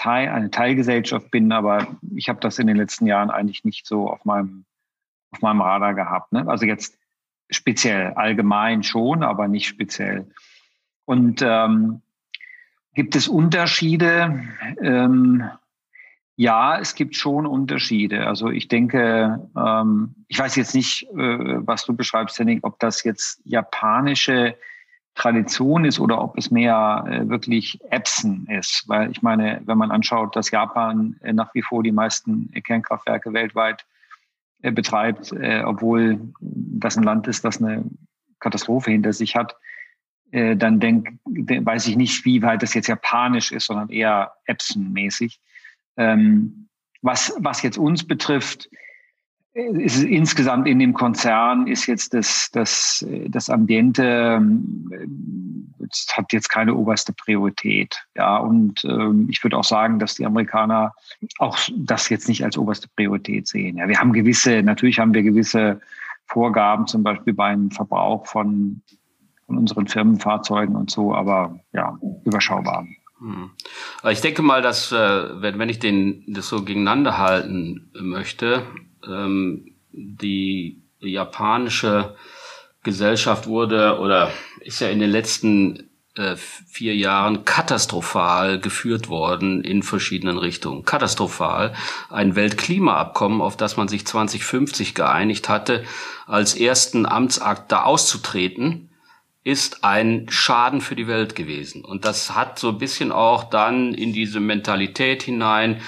Speaker 3: Teil, eine Teilgesellschaft bin, aber ich habe das in den letzten Jahren eigentlich nicht so auf meinem, auf meinem Radar gehabt. Ne? Also jetzt speziell, allgemein schon, aber nicht speziell. Und ähm, gibt es Unterschiede? Ähm, Ja, es gibt schon Unterschiede. Also ich denke, ähm, ich weiß jetzt nicht, äh, was du beschreibst, Henning, ob das jetzt japanische Tradition ist oder ob es mehr äh, wirklich Epson ist. Weil ich meine, wenn man anschaut, dass Japan äh, nach wie vor die meisten Kernkraftwerke weltweit äh, betreibt, äh, obwohl das ein Land ist, das eine Katastrophe hinter sich hat, äh, dann denk, weiß ich nicht, wie weit das jetzt japanisch ist, sondern eher Epson-mäßig. Ähm, was, was jetzt uns betrifft, ist insgesamt in dem Konzern ist jetzt das, das, das Ambiente ähm, das hat jetzt keine oberste Priorität. Ja, und ähm, ich würde auch sagen, dass die Amerikaner auch das jetzt nicht als oberste Priorität sehen. Ja, wir haben gewisse, natürlich haben wir gewisse Vorgaben, zum Beispiel beim Verbrauch von, von unseren Firmenfahrzeugen und so, aber ja, überschaubar.
Speaker 4: Hm. Ich denke mal, dass äh, wenn ich den das so gegeneinander halten möchte, ähm, die japanische Gesellschaft wurde oder ist ja in den letzten äh, vier Jahren katastrophal geführt worden in verschiedenen Richtungen. Katastrophal. Ein Weltklimaabkommen, auf das man sich 2050 geeinigt hatte, als ersten Amtsakt da auszutreten, ist ein Schaden für die Welt gewesen. Und das hat so ein bisschen auch dann in diese Mentalität hinein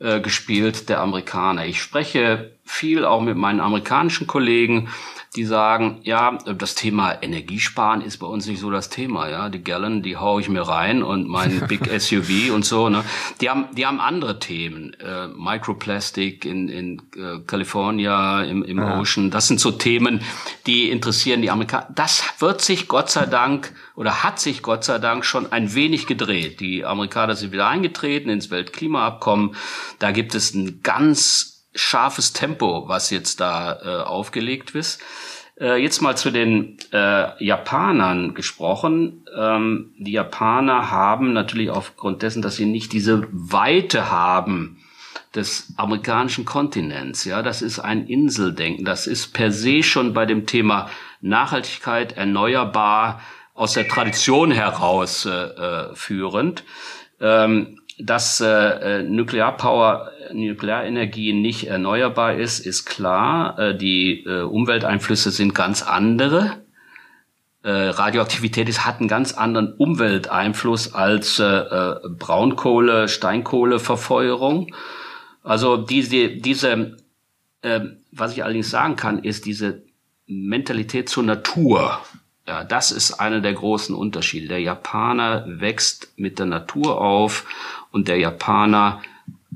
Speaker 4: äh, gespielt der Amerikaner. Ich spreche viel auch mit meinen amerikanischen Kollegen, die sagen, ja, das Thema Energiesparen ist bei uns nicht so das Thema, ja. Die Gallon, die hau ich mir rein und mein Big SUV und so, ne. Die haben, die haben andere Themen. Äh, Microplastic in, in äh, California, im, im ja. Ocean. Das sind so Themen, die interessieren die Amerikaner. Das wird sich Gott sei Dank oder hat sich Gott sei Dank schon ein wenig gedreht. Die Amerikaner sind wieder eingetreten ins Weltklimaabkommen. Da gibt es ein ganz scharfes Tempo, was jetzt da äh, aufgelegt ist. Äh, jetzt mal zu den äh, Japanern gesprochen. Ähm, die Japaner haben natürlich aufgrund dessen, dass sie nicht diese Weite haben des amerikanischen Kontinents, ja, das ist ein Inseldenken. Das ist per se schon bei dem Thema Nachhaltigkeit erneuerbar aus der Tradition heraus äh, äh führend. Ähm, dass äh, Nuklearpower, Nuklearenergie nicht erneuerbar ist, ist klar. Äh, die äh, Umwelteinflüsse sind ganz andere. Äh, Radioaktivität ist, hat einen ganz anderen Umwelteinfluss als äh, äh, Braunkohle, Steinkohleverfeuerung. Also diese, diese äh, was ich allerdings sagen kann, ist diese Mentalität zur Natur. Ja, das ist einer der großen Unterschiede. Der Japaner wächst mit der Natur auf und der Japaner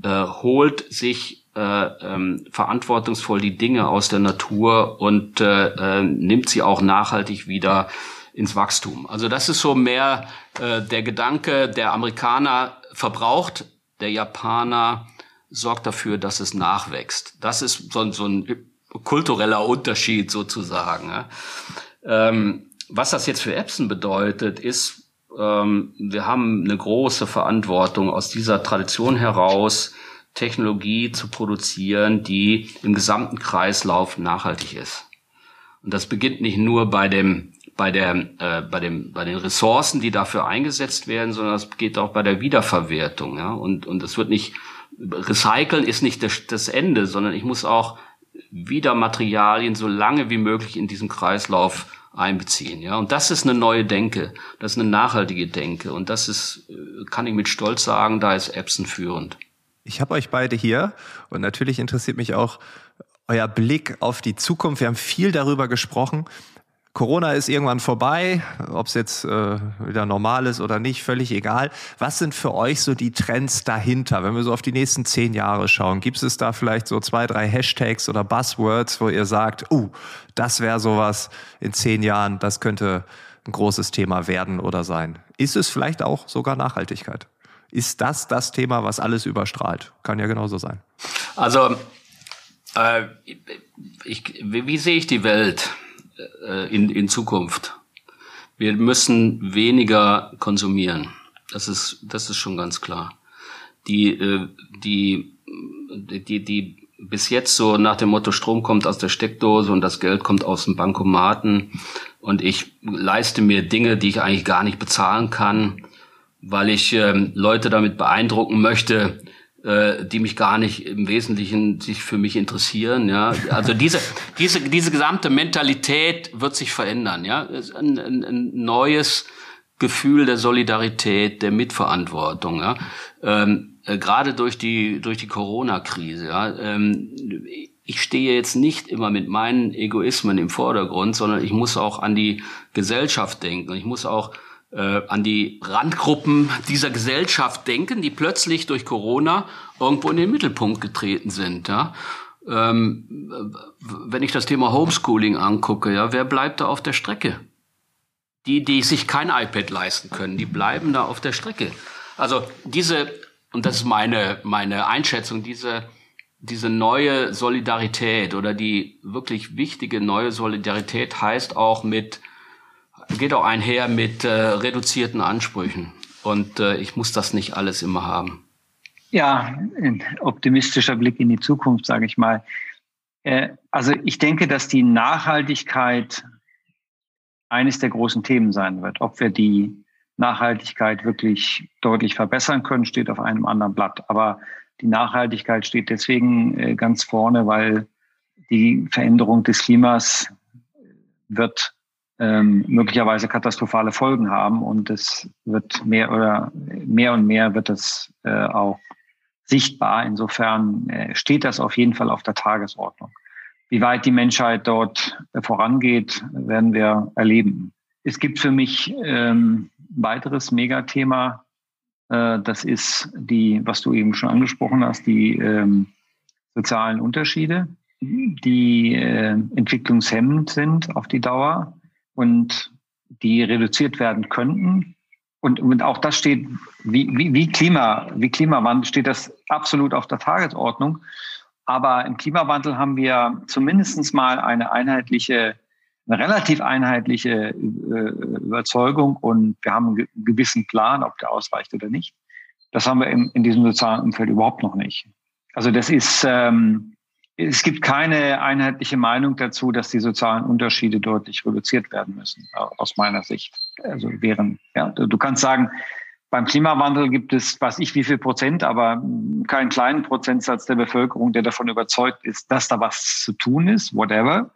Speaker 4: äh, holt sich äh, ähm, verantwortungsvoll die Dinge aus der Natur und äh, äh, nimmt sie auch nachhaltig wieder ins Wachstum. Also das ist so mehr äh, der Gedanke, der Amerikaner verbraucht, der Japaner sorgt dafür, dass es nachwächst. Das ist so, so ein kultureller Unterschied sozusagen. Ähm, was das jetzt für Epson bedeutet, ist, ähm, wir haben eine große Verantwortung aus dieser Tradition heraus, Technologie zu produzieren, die im gesamten Kreislauf nachhaltig ist. Und das beginnt nicht nur bei dem bei der äh, bei dem bei den Ressourcen, die dafür eingesetzt werden, sondern es geht auch bei der Wiederverwertung. Ja? Und und es wird nicht Recyceln ist nicht das, das Ende, sondern ich muss auch wieder Materialien so lange wie möglich in diesem Kreislauf einbeziehen. Ja, und das ist eine neue Denke, das ist eine nachhaltige Denke und das ist, äh, kann ich mit Stolz sagen, da ist Epson führend.
Speaker 2: Ich habe euch beide hier und natürlich interessiert mich auch euer Blick auf die Zukunft. Wir haben viel darüber gesprochen. Corona ist irgendwann vorbei, ob es jetzt äh, wieder normal ist oder nicht, völlig egal. Was sind für euch so die Trends dahinter, wenn wir so auf die nächsten zehn Jahre schauen? Gibt es da vielleicht so zwei, drei Hashtags oder Buzzwords, wo ihr sagt, uh, das wäre sowas in zehn Jahren, das könnte ein großes Thema werden oder sein? Ist es vielleicht auch sogar Nachhaltigkeit? Ist das das Thema, was alles überstrahlt? Kann ja genauso sein.
Speaker 4: Also, äh, ich, wie, wie sehe ich die Welt? Äh, in, in Zukunft. Wir müssen weniger konsumieren. Das ist, das ist schon ganz klar. Die, äh, die, die, die bis jetzt so nach dem Motto Strom kommt aus der Steckdose und das Geld kommt aus dem Bankomaten und ich leiste mir Dinge, die ich eigentlich gar nicht bezahlen kann, weil ich äh, Leute damit beeindrucken möchte, äh, die mich gar nicht im Wesentlichen sich für mich interessieren. Ja, also diese diese diese gesamte Mentalität wird sich verändern. Ja, ein, ein, ein neues Gefühl der Solidarität, der Mitverantwortung. Ja, ähm, äh, gerade durch die durch die Corona-Krise. Ja, ähm, ich stehe jetzt nicht immer mit meinen Egoismen im Vordergrund, sondern ich muss auch an die Gesellschaft denken. Ich muss auch an die Randgruppen dieser Gesellschaft denken, die plötzlich durch Corona irgendwo in den Mittelpunkt getreten sind. Ja? Ähm, wenn ich das Thema Homeschooling angucke, ja, wer bleibt da auf der Strecke? Die, die sich kein iPad leisten können, die bleiben da auf der Strecke. Also diese, und das ist meine, meine Einschätzung, diese, diese neue Solidarität oder die wirklich wichtige neue Solidarität heißt auch mit geht auch einher mit äh, reduzierten Ansprüchen. Und äh, ich muss das nicht alles immer haben.
Speaker 3: Ja, ein optimistischer Blick in die Zukunft, sage ich mal. Äh, also ich denke, dass die Nachhaltigkeit eines der großen Themen sein wird. Ob wir die Nachhaltigkeit wirklich deutlich verbessern können, steht auf einem anderen Blatt. Aber die Nachhaltigkeit steht deswegen äh, ganz vorne, weil die Veränderung des Klimas wird ähm, möglicherweise katastrophale Folgen haben und es wird mehr oder mehr und mehr wird es äh, auch sichtbar. Insofern äh, steht das auf jeden Fall auf der Tagesordnung. Wie weit die Menschheit dort äh, vorangeht, werden wir erleben. Es gibt für mich ähm, weiteres Megathema. Äh, das ist die, was du eben schon angesprochen hast, die ähm, sozialen Unterschiede, die äh, entwicklungshemmend sind auf die Dauer und die reduziert werden könnten. Und, und auch das steht, wie, wie, wie, Klima, wie Klimawandel steht das absolut auf der Tagesordnung. Aber im Klimawandel haben wir zumindest mal eine einheitliche, eine relativ einheitliche äh, Überzeugung und wir haben einen gewissen Plan, ob der ausreicht oder nicht. Das haben wir in, in diesem sozialen Umfeld überhaupt noch nicht. Also das ist, ähm, es gibt keine einheitliche Meinung dazu, dass die sozialen Unterschiede deutlich reduziert werden müssen, aus meiner Sicht. Also wären, ja, du kannst sagen, beim Klimawandel gibt es, weiß ich wie viel Prozent, aber keinen kleinen Prozentsatz der Bevölkerung, der davon überzeugt ist, dass da was zu tun ist, whatever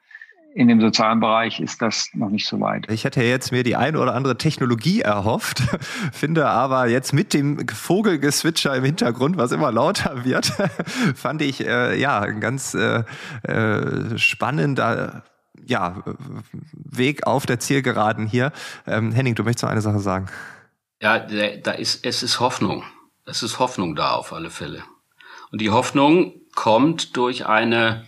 Speaker 3: in dem sozialen Bereich ist das noch nicht so weit.
Speaker 2: Ich hätte jetzt mir die eine oder andere Technologie erhofft, finde aber jetzt mit dem Vogelgeswitcher im Hintergrund, was immer lauter wird, fand ich äh, ja ein ganz äh, äh, spannender ja, Weg auf der Zielgeraden hier. Ähm, Henning, du möchtest noch eine Sache sagen.
Speaker 4: Ja, da ist, es ist Hoffnung. Es ist Hoffnung da auf alle Fälle. Und die Hoffnung kommt durch eine,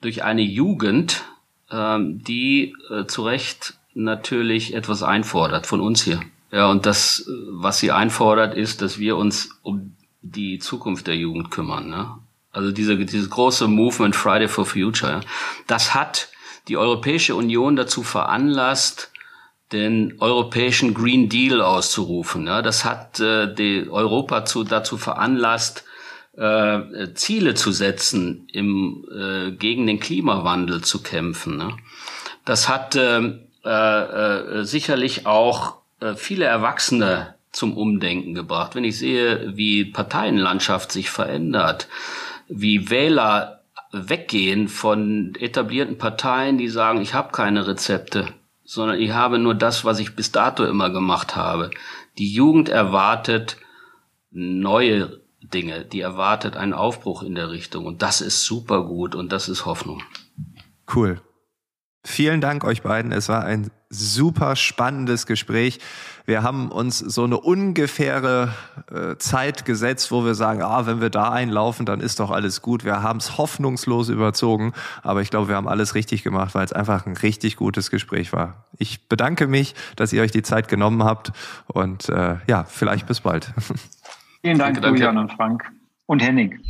Speaker 4: durch eine Jugend, ähm, die äh, zu Recht natürlich etwas einfordert von uns hier. Ja, und das, äh, was sie einfordert, ist, dass wir uns um die Zukunft der Jugend kümmern. Ne? Also diese, dieses große Movement Friday for Future, das hat die Europäische Union dazu veranlasst, den europäischen Green Deal auszurufen. Ja? Das hat äh, die Europa zu, dazu veranlasst, äh, Ziele zu setzen, im, äh, gegen den Klimawandel zu kämpfen. Ne? Das hat äh, äh, sicherlich auch äh, viele Erwachsene zum Umdenken gebracht. Wenn ich sehe, wie Parteienlandschaft sich verändert, wie Wähler weggehen von etablierten Parteien, die sagen, ich habe keine Rezepte, sondern ich habe nur das, was ich bis dato immer gemacht habe. Die Jugend erwartet neue Dinge, die erwartet einen Aufbruch in der Richtung und das ist super gut und das ist Hoffnung.
Speaker 2: Cool. Vielen Dank euch beiden. Es war ein super spannendes Gespräch. Wir haben uns so eine ungefähre äh, Zeit gesetzt, wo wir sagen, ah, wenn wir da einlaufen, dann ist doch alles gut. Wir haben es hoffnungslos überzogen, aber ich glaube, wir haben alles richtig gemacht, weil es einfach ein richtig gutes Gespräch war. Ich bedanke mich, dass ihr euch die Zeit genommen habt und äh, ja, vielleicht bis bald.
Speaker 3: Vielen Dank, danke, danke. Julian und Frank und Henning.